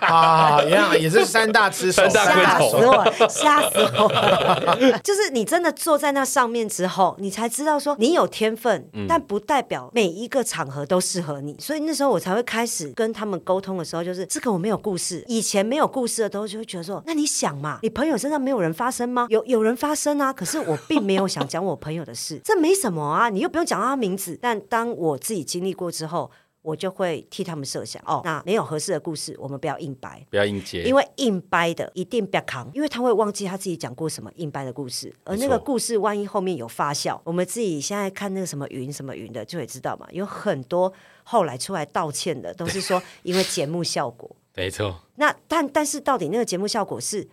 啊。也是三大吃手，吓死我，吓死我！就是你真的坐在那上面之后，你才知道说你有天分，但不代表每一个场合都适合你。所以那时候我才会开始跟他们沟通的时候，就是这个我没有故事。以前没有故事的时候，就会觉得说，那你想嘛，你朋友身上没有人发生吗？有有人发生啊，可是我并没有想讲我朋友的事，这没什么啊，你又不用讲他名字。但当我自己经历过之后。我就会替他们设想哦，那没有合适的故事，我们不要硬掰，不要硬接，因为硬掰的一定不要扛，因为他会忘记他自己讲过什么硬掰的故事，而那个故事万一后面有发酵，我们自己现在看那个什么云什么云的就会知道嘛，有很多后来出来道歉的都是说因为节目效果，没错。那但但是到底那个节目效果是？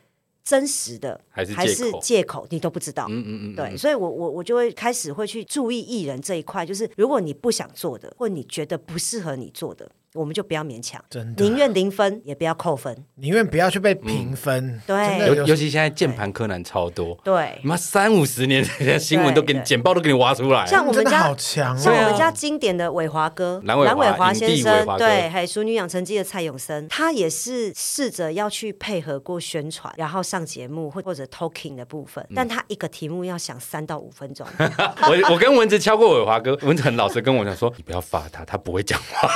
真实的还是还是借口，你都不知道。嗯嗯嗯，对，所以我我我就会开始会去注意艺人这一块，就是如果你不想做的，或你觉得不适合你做的。我们就不要勉强，真的，宁愿零分也不要扣分，宁愿不要去被评分。对，尤尤其现在键盘柯南超多，对，妈三五十年的新闻都给你简报都给你挖出来。像我们家好强，像我们家经典的伟华哥蓝伟华先生，对，还有《淑女养成记》的蔡永森，他也是试着要去配合过宣传，然后上节目或或者 talking 的部分，但他一个题目要想三到五分钟。我我跟蚊子敲过伟华哥，蚊子很老实跟我讲说，你不要发他，他不会讲话。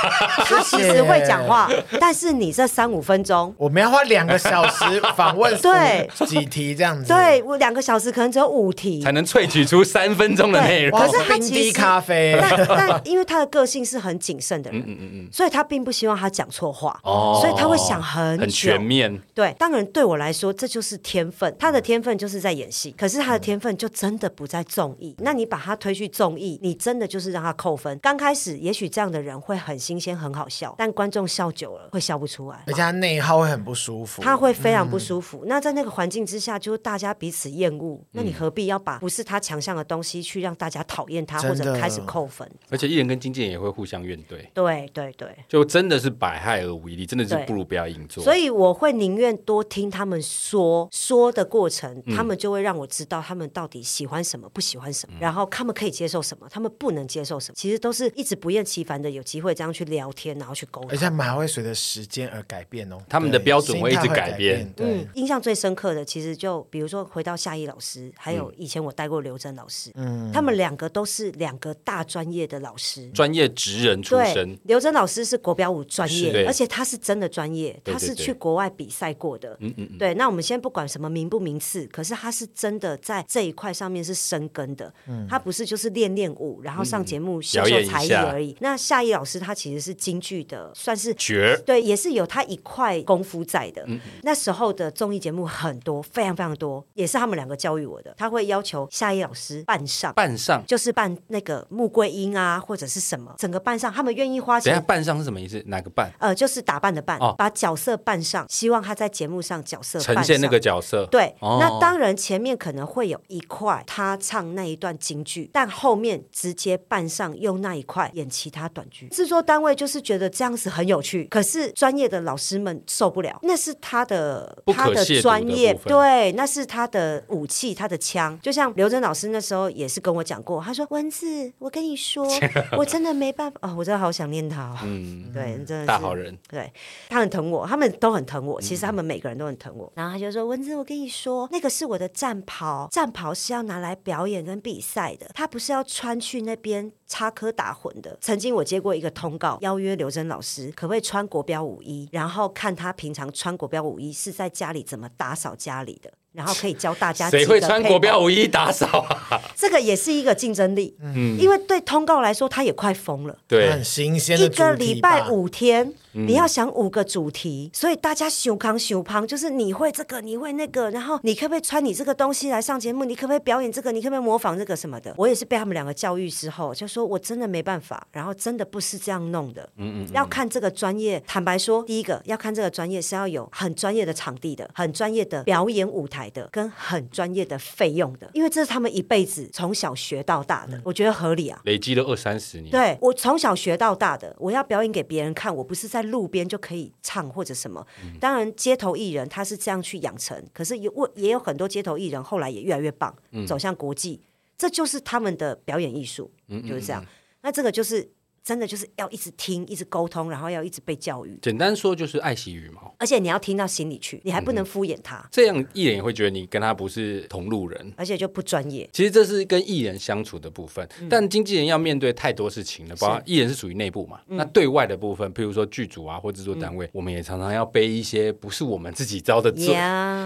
其实会讲话，但是你这三五分钟，我们要花两个小时访问，对几题这样子，对我两个小时可能只有五题，才能萃取出三分钟的内容。可是他其实咖啡，但 但因为他的个性是很谨慎的人，嗯嗯嗯，所以他并不希望他讲错话，哦，所以他会想很，很全面。对，当然对我来说这就是天分，他的天分就是在演戏，可是他的天分就真的不在综艺。那你把他推去综艺，你真的就是让他扣分。刚开始也许这样的人会很新鲜，很好笑，但观众笑久了会笑不出来，而且他内耗会很不舒服，他会非常不舒服。嗯、那在那个环境之下，就是大家彼此厌恶，嗯、那你何必要把不是他强项的东西去让大家讨厌他，或者开始扣分？而且艺人跟经纪人也会互相怨怼，对对对，就真的是百害而无一利，真的是不如不要硬做。所以我会宁愿多听他们说说的过程，他们就会让我知道他们到底喜欢什么，不喜欢什么，嗯、然后他们可以接受什么，他们不能接受什么。其实都是一直不厌其烦的有机会这样去聊天，然后去沟通，而且他们还会随着时间而改变哦，他们的标准会一直改变。嗯，印象最深刻的，其实就比如说回到夏一老师，还有以前我带过刘真老师，嗯，他们两个都是两个大专业的老师，专业职人出身。刘真老师是国标舞专业，而且他是真的专业，他是去国外比赛过的。嗯嗯，对。那我们先不管什么名不名次，可是他是真的在这一块上面是深耕的。他不是就是练练舞，然后上节目秀秀才艺而已。那夏一老师他其实是京剧剧的，算是绝对，也是有他一块功夫在的。嗯、那时候的综艺节目很多，非常非常多，也是他们两个教育我的。他会要求夏一老师扮上，扮上就是扮那个穆桂英啊，或者是什么，整个扮上，他们愿意花钱。等下扮上是什么意思？哪个扮？呃，就是打扮的扮，哦、把角色扮上，希望他在节目上角色呈现那个角色。对，哦、那当然前面可能会有一块他唱那一段京剧，但后面直接扮上用那一块演其他短剧。制作单位就是觉得这样子很有趣，可是专业的老师们受不了，那是他的他的专业，对，那是他的武器，他的枪。就像刘真老师那时候也是跟我讲过，他说：“文字，我跟你说，我真的没办法啊、哦，我真的好想念他、哦。”嗯，对，真的是大好人，对，他很疼我，他们都很疼我，其实他们每个人都很疼我。嗯、然后他就说：“文字，我跟你说，那个是我的战袍，战袍是要拿来表演跟比赛的，他不是要穿去那边插科打诨的。”曾经我接过一个通告，邀约刘真老师，可不可以穿国标舞衣，然后看他平常穿国标舞衣是在家里怎么打扫家里的。然后可以教大家谁会穿国标舞衣打扫啊？这个也是一个竞争力，嗯，因为对通告来说，他也快疯了，对，很新鲜的，一个礼拜五天。你要想五个主题，所以大家修康修胖，就是你会这个，你会那个，然后你可不可以穿你这个东西来上节目？你可不可以表演这个？你可不可以模仿这个什么的？我也是被他们两个教育之后，就说我真的没办法，然后真的不是这样弄的。嗯嗯，要看这个专业。坦白说，第一个要看这个专业是要有很专业的场地的，很专业的表演舞台的，跟很专业的费用的，因为这是他们一辈子从小学到大的，我觉得合理啊。累积了二三十年，对，我从小学到大的，我要表演给别人看，我不是在。路边就可以唱或者什么，当然街头艺人他是这样去养成，可是有我也有很多街头艺人后来也越来越棒，走向国际，这就是他们的表演艺术，就是这样。那这个就是。真的就是要一直听，一直沟通，然后要一直被教育。简单说就是爱惜羽毛，而且你要听到心里去，你还不能敷衍他。嗯、这样艺人也会觉得你跟他不是同路人，而且就不专业。其实这是跟艺人相处的部分，嗯、但经纪人要面对太多事情了。包括艺人是属于内部嘛，嗯、那对外的部分，譬如说剧组啊或制作单位，嗯、我们也常常要背一些不是我们自己招的罪。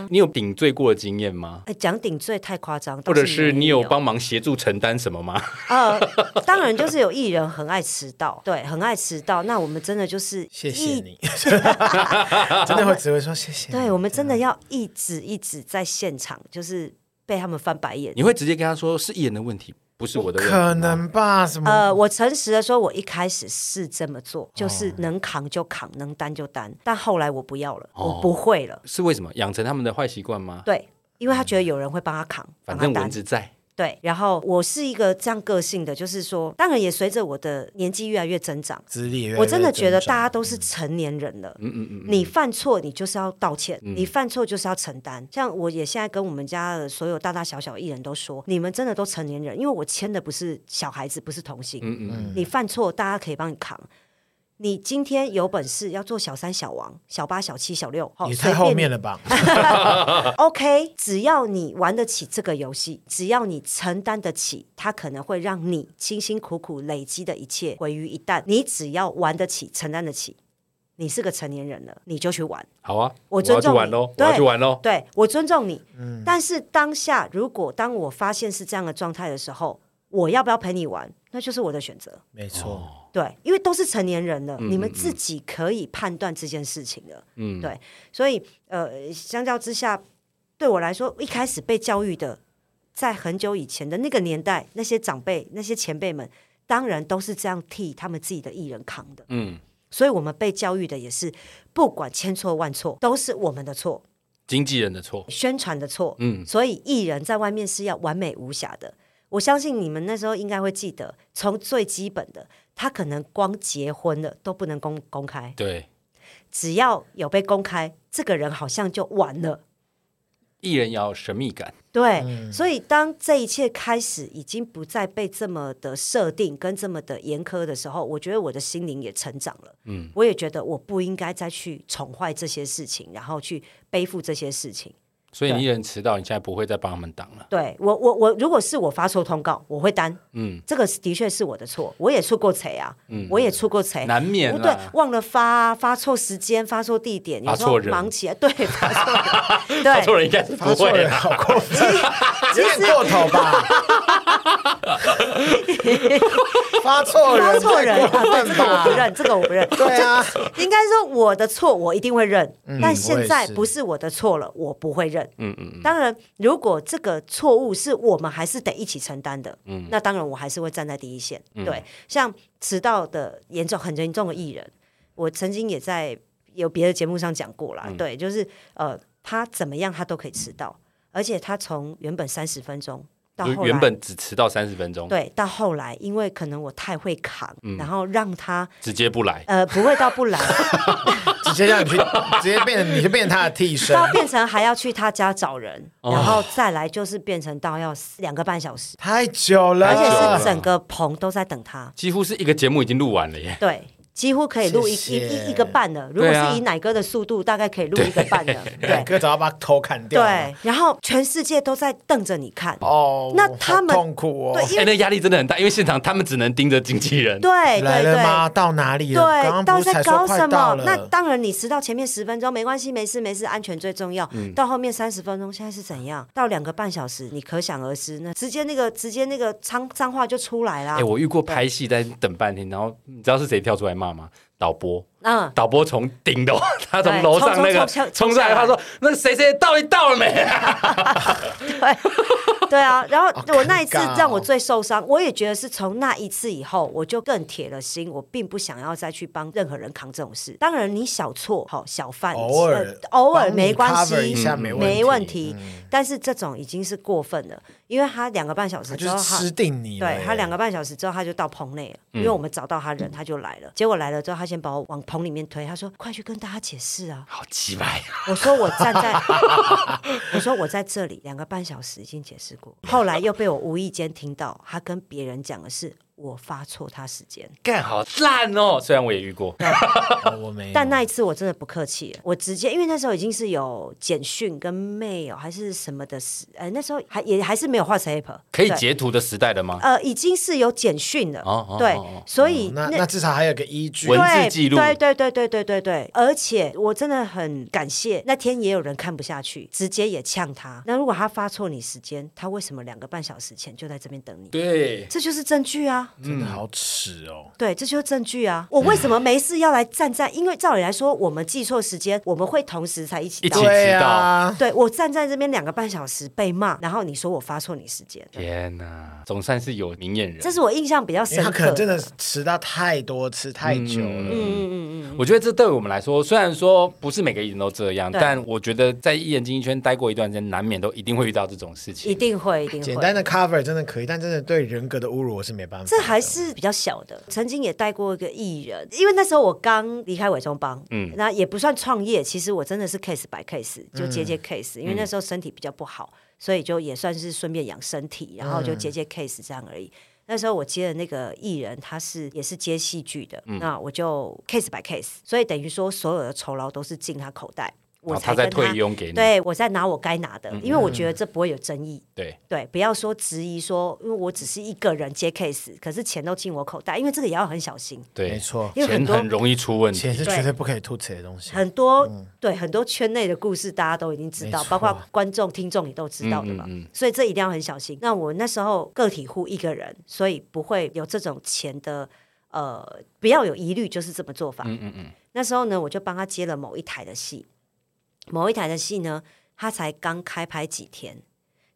你有顶罪过的经验吗？哎，讲顶罪太夸张，或者是你有帮忙协助承担什么吗？呃，当然就是有艺人很爱迟到，对，很。爱迟到，那我们真的就是谢谢你，真的会只会说谢谢。对，我们真的要一直一直在现场，就是被他们翻白眼。你会直接跟他说是艺人的问题，不是我的问题？可能吧？什么？呃，我诚实的说，我一开始是这么做，就是能扛就扛，能担就担。但后来我不要了，我不会了。是为什么？养成他们的坏习惯吗？对，因为他觉得有人会帮他扛，反正蚊子在。对，然后我是一个这样个性的，就是说，当然也随着我的年纪越来越增长，资历越来越，我真的觉得大家都是成年人了。嗯嗯嗯，你犯错，你就是要道歉，嗯、你犯错就是要承担。像我也现在跟我们家的所有大大小小艺人都说，你们真的都成年人，因为我签的不是小孩子，不是童星。嗯嗯，你犯错，大家可以帮你扛。你今天有本事要做小三、小王、小八、小七、小六，你太后面了吧？OK，只要你玩得起这个游戏，只要你承担得起，它可能会让你辛辛苦苦累积的一切毁于一旦。你只要玩得起、承担得起，你是个成年人了，你就去玩。好啊，我尊重你，我要去玩喽，对我要去玩喽。对，我尊重你。嗯，但是当下，如果当我发现是这样的状态的时候，我要不要陪你玩？那就是我的选择。没错，对，因为都是成年人了，嗯、你们自己可以判断这件事情的。嗯，对，所以呃，相较之下，对我来说，一开始被教育的，在很久以前的那个年代，那些长辈、那些前辈们，当然都是这样替他们自己的艺人扛的。嗯，所以我们被教育的也是，不管千错万错，都是我们的错，经纪人的错，宣传的错。嗯，所以艺人在外面是要完美无瑕的。我相信你们那时候应该会记得，从最基本的，他可能光结婚了都不能公公开。对，只要有被公开，这个人好像就完了。艺人要神秘感。对，嗯、所以当这一切开始已经不再被这么的设定跟这么的严苛的时候，我觉得我的心灵也成长了。嗯，我也觉得我不应该再去宠坏这些事情，然后去背负这些事情。所以你一人迟到，你现在不会再帮他们挡了。对我，我我如果是我发错通告，我会担。嗯，这个的确是我的错，我也出过贼啊。嗯，我也出过贼，难免。对，忘了发，发错时间，发错地点，发错人，忙起来，对，发错人，发错人应该是不会，好过分，其实过头吧。发错人，发错人啊！对，这个我不认，这个我不认。对啊，应该说我的错我一定会认，嗯、但现在不是我的错了，我不会认。嗯嗯嗯。当然，如果这个错误是我们还是得一起承担的，嗯，那当然我还是会站在第一线。嗯、对，像迟到的严重很严重的艺人，我曾经也在有别的节目上讲过啦。嗯、对，就是呃，他怎么样他都可以迟到，而且他从原本三十分钟。到后来原本只迟到三十分钟，对，到后来因为可能我太会扛，嗯、然后让他直接不来，呃，不会到不来，直接让你去，直接变成你就变成他的替身，到变成还要去他家找人，哦、然后再来就是变成到要两个半小时，太久了，而且是整个棚都在等他，几乎是一个节目已经录完了耶，对。几乎可以录一一一一个半的。如果是以奶哥的速度，大概可以录一个半的。奶哥早要把头砍掉。对，然后全世界都在瞪着你看。哦，那他们痛苦哦。对，因为那压力真的很大，因为现场他们只能盯着经纪人。对对对。来了吗？到哪里了？对，到底在搞什么？那当然，你迟到前面十分钟没关系，没事没事，安全最重要。到后面三十分钟，现在是怎样？到两个半小时，你可想而知，那直接那个直接那个脏脏话就出来了。哎，我遇过拍戏在等半天，然后你知道是谁跳出来骂吗？导播，嗯，导播从顶楼，他从楼上那个冲上来，他说：“那个谁谁到底到了没？” 对，对啊。然后我那一次让我最受伤，我也觉得是从那一次以后，我就更铁了心，我并不想要再去帮任何人扛这种事。当然，你小错好小犯，偶尔偶尔没关系，没问题。但是这种已经是过分了，因为他两个半小时之后，他吃定你。对，他两个半小时之后，他就到棚内了，因为我们找到他人，他就来了。结果来了之后，他。先把我往棚里面推，他说：“快去跟大家解释啊！”好奇怪。我说：“我站在，我说我在这里两个半小时已经解释过。”后来又被我无意间听到他跟别人讲的是。我发错他时间，干好烂哦！虽然我也遇过，我没。但那一次我真的不客气了，我直接因为那时候已经是有简讯跟 mail 还是什么的时，哎，那时候还也还是没有 WhatsApp，可以截图的时代的吗？呃，已经是有简讯了，哦，对，所以那那至少还有个依据，文字记录，对对对对对对对。而且我真的很感谢，那天也有人看不下去，直接也呛他。那如果他发错你时间，他为什么两个半小时前就在这边等你？对，这就是证据啊。真的好耻哦！对，这就是证据啊！我为什么没事要来站在？因为照理来说，我们记错时间，我们会同时才一起到。一起迟到。对，我站在这边两个半小时被骂，然后你说我发错你时间。天哪，总算是有明眼人。这是我印象比较深刻。他可能真的迟到太多次，太久了。嗯嗯嗯嗯。我觉得这对我们来说，虽然说不是每个艺人都这样，但我觉得在艺人经纪圈待过一段时间，难免都一定会遇到这种事情。一定会，一定会。简单的 cover 真的可以，但真的对人格的侮辱，我是没办法。这还是。比较小的，曾经也带过一个艺人，因为那时候我刚离开伟忠帮，嗯，那也不算创业，其实我真的是 case by case 就接接 case，、嗯、因为那时候身体比较不好，所以就也算是顺便养身体，然后就接接 case 这样而已。嗯、那时候我接的那个艺人，他是也是接戏剧的，嗯、那我就 case by case，所以等于说所有的酬劳都是进他口袋。我才在退佣给你，对，我在拿我该拿的，因为我觉得这不会有争议。对对，不要说质疑说，因为我只是一个人接 case，可是钱都进我口袋，因为这个也要很小心。对，没错，因为很多钱很容易出问题，钱是绝对不可以吐词的东西。很多对很多圈内的故事，大家都已经知道，包括观众、听众也都知道的嘛。所以这一定要很小心。那我那时候个体户一个人，所以不会有这种钱的呃，不要有疑虑，就是这么做法。嗯嗯嗯。那时候呢，我就帮他接了某一台的戏。某一台的戏呢，他才刚开拍几天，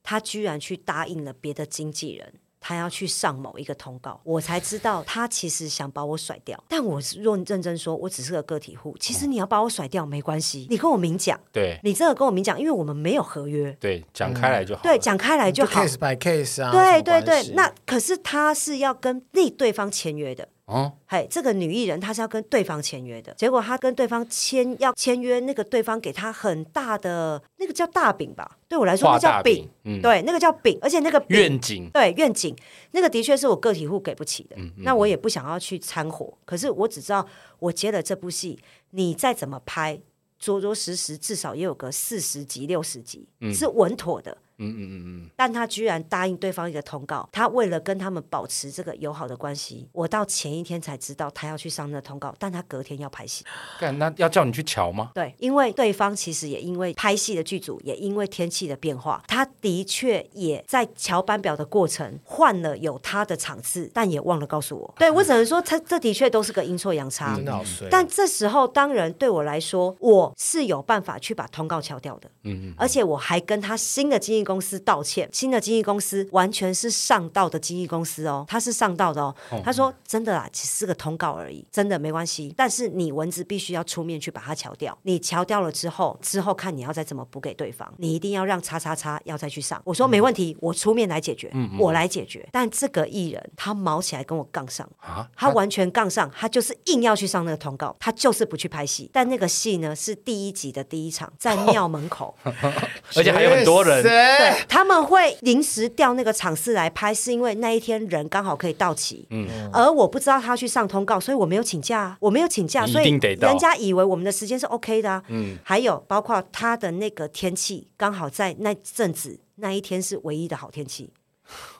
他居然去答应了别的经纪人，他要去上某一个通告，我才知道他其实想把我甩掉。但我若认真说，我只是个个体户，其实你要把我甩掉没关系，你跟我明讲，对，你这个跟我明讲，因为我们没有合约，对，讲开来就好，对，讲开来就好，case by case 啊，对对对，那可是他是要跟那对方签约的。哦，嘿，这个女艺人她是要跟对方签约的，结果她跟对方签要签约，那个对方给她很大的那个叫大饼吧，对我来说那叫饼，嗯，对，那个叫饼，而且那个愿景，对愿景，那个的确是我个体户给不起的，嗯，那我也不想要去掺和，可是我只知道我接了这部戏，你再怎么拍，着着实实至少也有个四十集六十集，是稳妥的。嗯嗯嗯嗯。但他居然答应对方一个通告，他为了跟他们保持这个友好的关系，我到前一天才知道他要去上那个通告，但他隔天要拍戏。干，那要叫你去瞧吗？对，因为对方其实也因为拍戏的剧组，也因为天气的变化，他的确也在瞧班表的过程换了有他的场次，但也忘了告诉我。对，我只能说，他这的确都是个阴错阳差。真的好衰。但这时候，当然对我来说，我是有办法去把通告敲掉的。嗯嗯。而且我还跟他新的经纪公司道歉，新的经纪公司完全是上道的经纪公司哦，他是上道的哦。他说：“真的啦，只是个通告而已，真的没关系。但是你文字必须要出面去把它敲掉。你敲掉了之后，之后看你要再怎么补给对方，你一定要让叉叉叉要再去上。”我说：“没问题，我出面来解决，我来解决。”但这个艺人他毛起来跟我杠上啊，他完全杠上，他就是硬要去上那个通告，他就是不去拍戏。但那个戏呢，是第一集的第一场，在庙门口，而且还有很多人。对，他们会临时调那个场次来拍，是因为那一天人刚好可以到齐。嗯，而我不知道他去上通告，所以我没有请假，我没有请假，所以人家以为我们的时间是 OK 的啊。嗯，还有包括他的那个天气，刚好在那阵子那一天是唯一的好天气。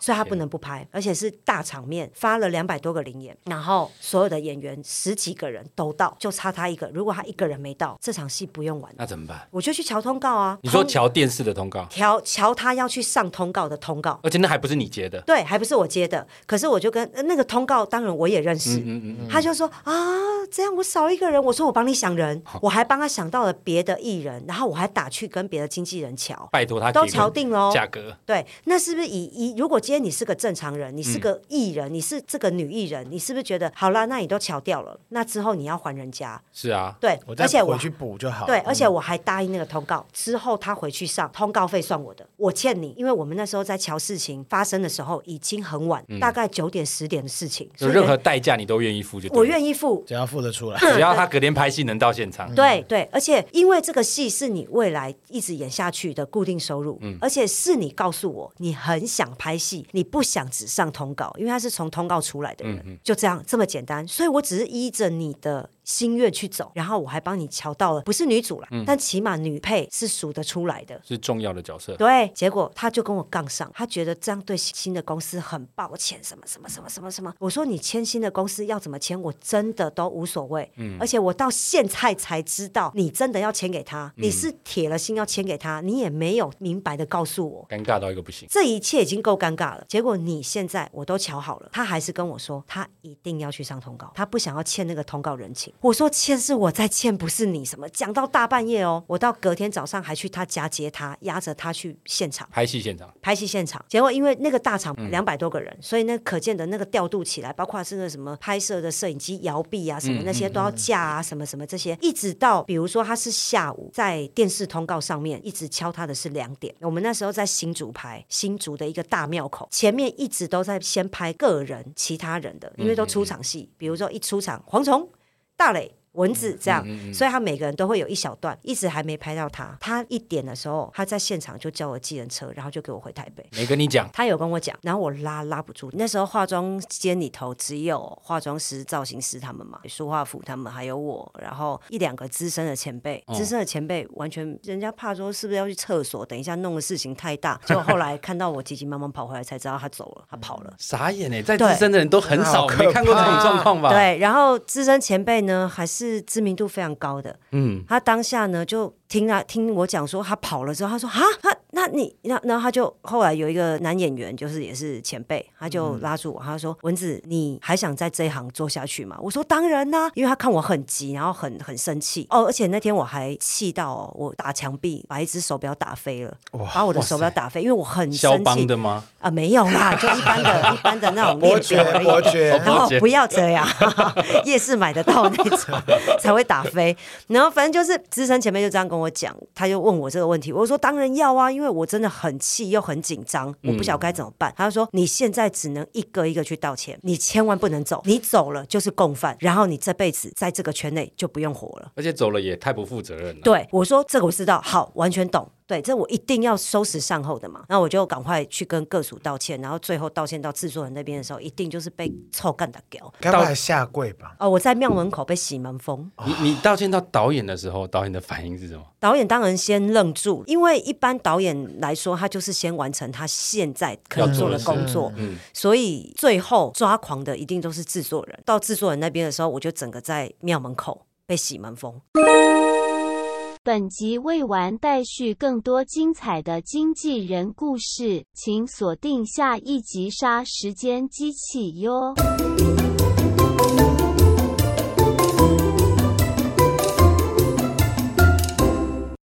所以他不能不拍，而且是大场面，发了两百多个临演，然后所有的演员十几个人都到，就差他一个。如果他一个人没到，这场戏不用完。那怎么办？我就去乔通告啊。你说乔电视的通告？乔乔他要去上通告的通告，而且那还不是你接的？对，还不是我接的。可是我就跟那个通告，当然我也认识。嗯嗯嗯。他就说啊，这样我少一个人。我说我帮你想人，我还帮他想到了别的艺人，然后我还打去跟别的经纪人瞧，拜托他都瞧定了价格。对，那是不是以以如果今天你是个正常人，你是个艺人，嗯、你是这个女艺人，你是不是觉得好了？那你都瞧掉了，那之后你要还人家？是啊，对，而且我去补就好。对，而且我还答应那个通告，嗯、之后他回去上通告费算我的，我欠你，因为我们那时候在瞧事情发生的时候已经很晚，嗯、大概九点十点的事情，有任何代价你都愿意付就对，我愿意付，只要付得出来，只要他隔天拍戏能到现场。对对，而且因为这个戏是你未来一直演下去的固定收入，嗯、而且是你告诉我你很想拍戏，你不想只上通告，因为他是从通告出来的人，嗯、就这样这么简单，所以我只是依着你的心愿去走，然后我还帮你瞧到了，不是女主了，嗯、但起码女配是数得出来的，是重要的角色。对，结果他就跟我杠上，他觉得这样对新的公司很抱歉，什么什么什么什么什么。我说你签新的公司要怎么签，我真的都无所谓。嗯，而且我到现在才知道，你真的要签给他，嗯、你是铁了心要签给他，你也没有明白的告诉我，尴尬到一个不行。这一切已经够尴尬了，结果你现在我都瞧好了，他还是跟我说他一定要去上通告，他不想要欠那个通告人情。我说欠是我在欠，不是你什么。讲到大半夜哦，我到隔天早上还去他家接他，押着他去现场拍戏现场，拍戏现场。结果因为那个大场两百多个人，嗯、所以那可见的那个调度起来，包括是那什么拍摄的摄影机摇臂啊，什么那些都要架啊，什么什么这些，一直到比如说他是下午在电视通告上面一直敲他的是两点。我们那时候在新竹拍新竹的一个大庙口，前面一直都在先拍个人其他人的，因为都出场戏，比如说一出场蝗虫、大磊。文字这样，嗯嗯嗯、所以他每个人都会有一小段，一直还没拍到他。他一点的时候，他在现场就叫我计程车，然后就给我回台北。没跟你讲？他有跟我讲，然后我拉拉不住。那时候化妆间里头只有化妆师、造型师他们嘛，梳化服他们还有我，然后一两个资深的前辈。资深的前辈完全人家怕说是不是要去厕所，等一下弄的事情太大。就后来看到我急急忙忙跑回来，才知道他走了，他跑了。傻眼哎，在资深的人都很少没看过这种状况吧？对，然后资深前辈呢，还是知名度非常高的，嗯，他当下呢就听啊听我讲说他跑了之后，他说啊，他那你那然后他就后来有一个男演员，就是也是前辈，他就拉住我，他说蚊子，你还想在这一行做下去吗？我说当然啦，因为他看我很急，然后很很生气哦，而且那天我还气到、哦、我打墙壁，把一只手表打飞了，哇把我的手表打飞，因为我很生气。肖邦的吗？啊，没有啦，就一般的一般的那种链表而已。然后不要这样，夜市买得到那种才会打飞。然后反正就是资深前辈就这样跟我讲，他就问我这个问题，我说当然要啊，因为我真的很气又很紧张，我不晓得该怎么办。嗯、他就说你现在只能一个一个去道歉，你千万不能走，你走了就是共犯，然后你这辈子在这个圈内就不用活了，而且走了也太不负责任了。对，我说这个我知道，好，完全懂。对，这我一定要收拾善后的嘛。那我就赶快去跟各组道歉，然后最后道歉到制作人那边的时候，一定就是被臭干的掉。该不会下跪吧？哦，我在庙门口被洗门风。你你道歉到导演的时候，导演的反应是什么？导演当然先愣住，因为一般导演来说，他就是先完成他现在可以做的工作，嗯，所以最后抓狂的一定都是制作人。到制作人那边的时候，我就整个在庙门口被洗门风。本集未完待续，更多精彩的经纪人故事，请锁定下一集《杀时间机器》哟。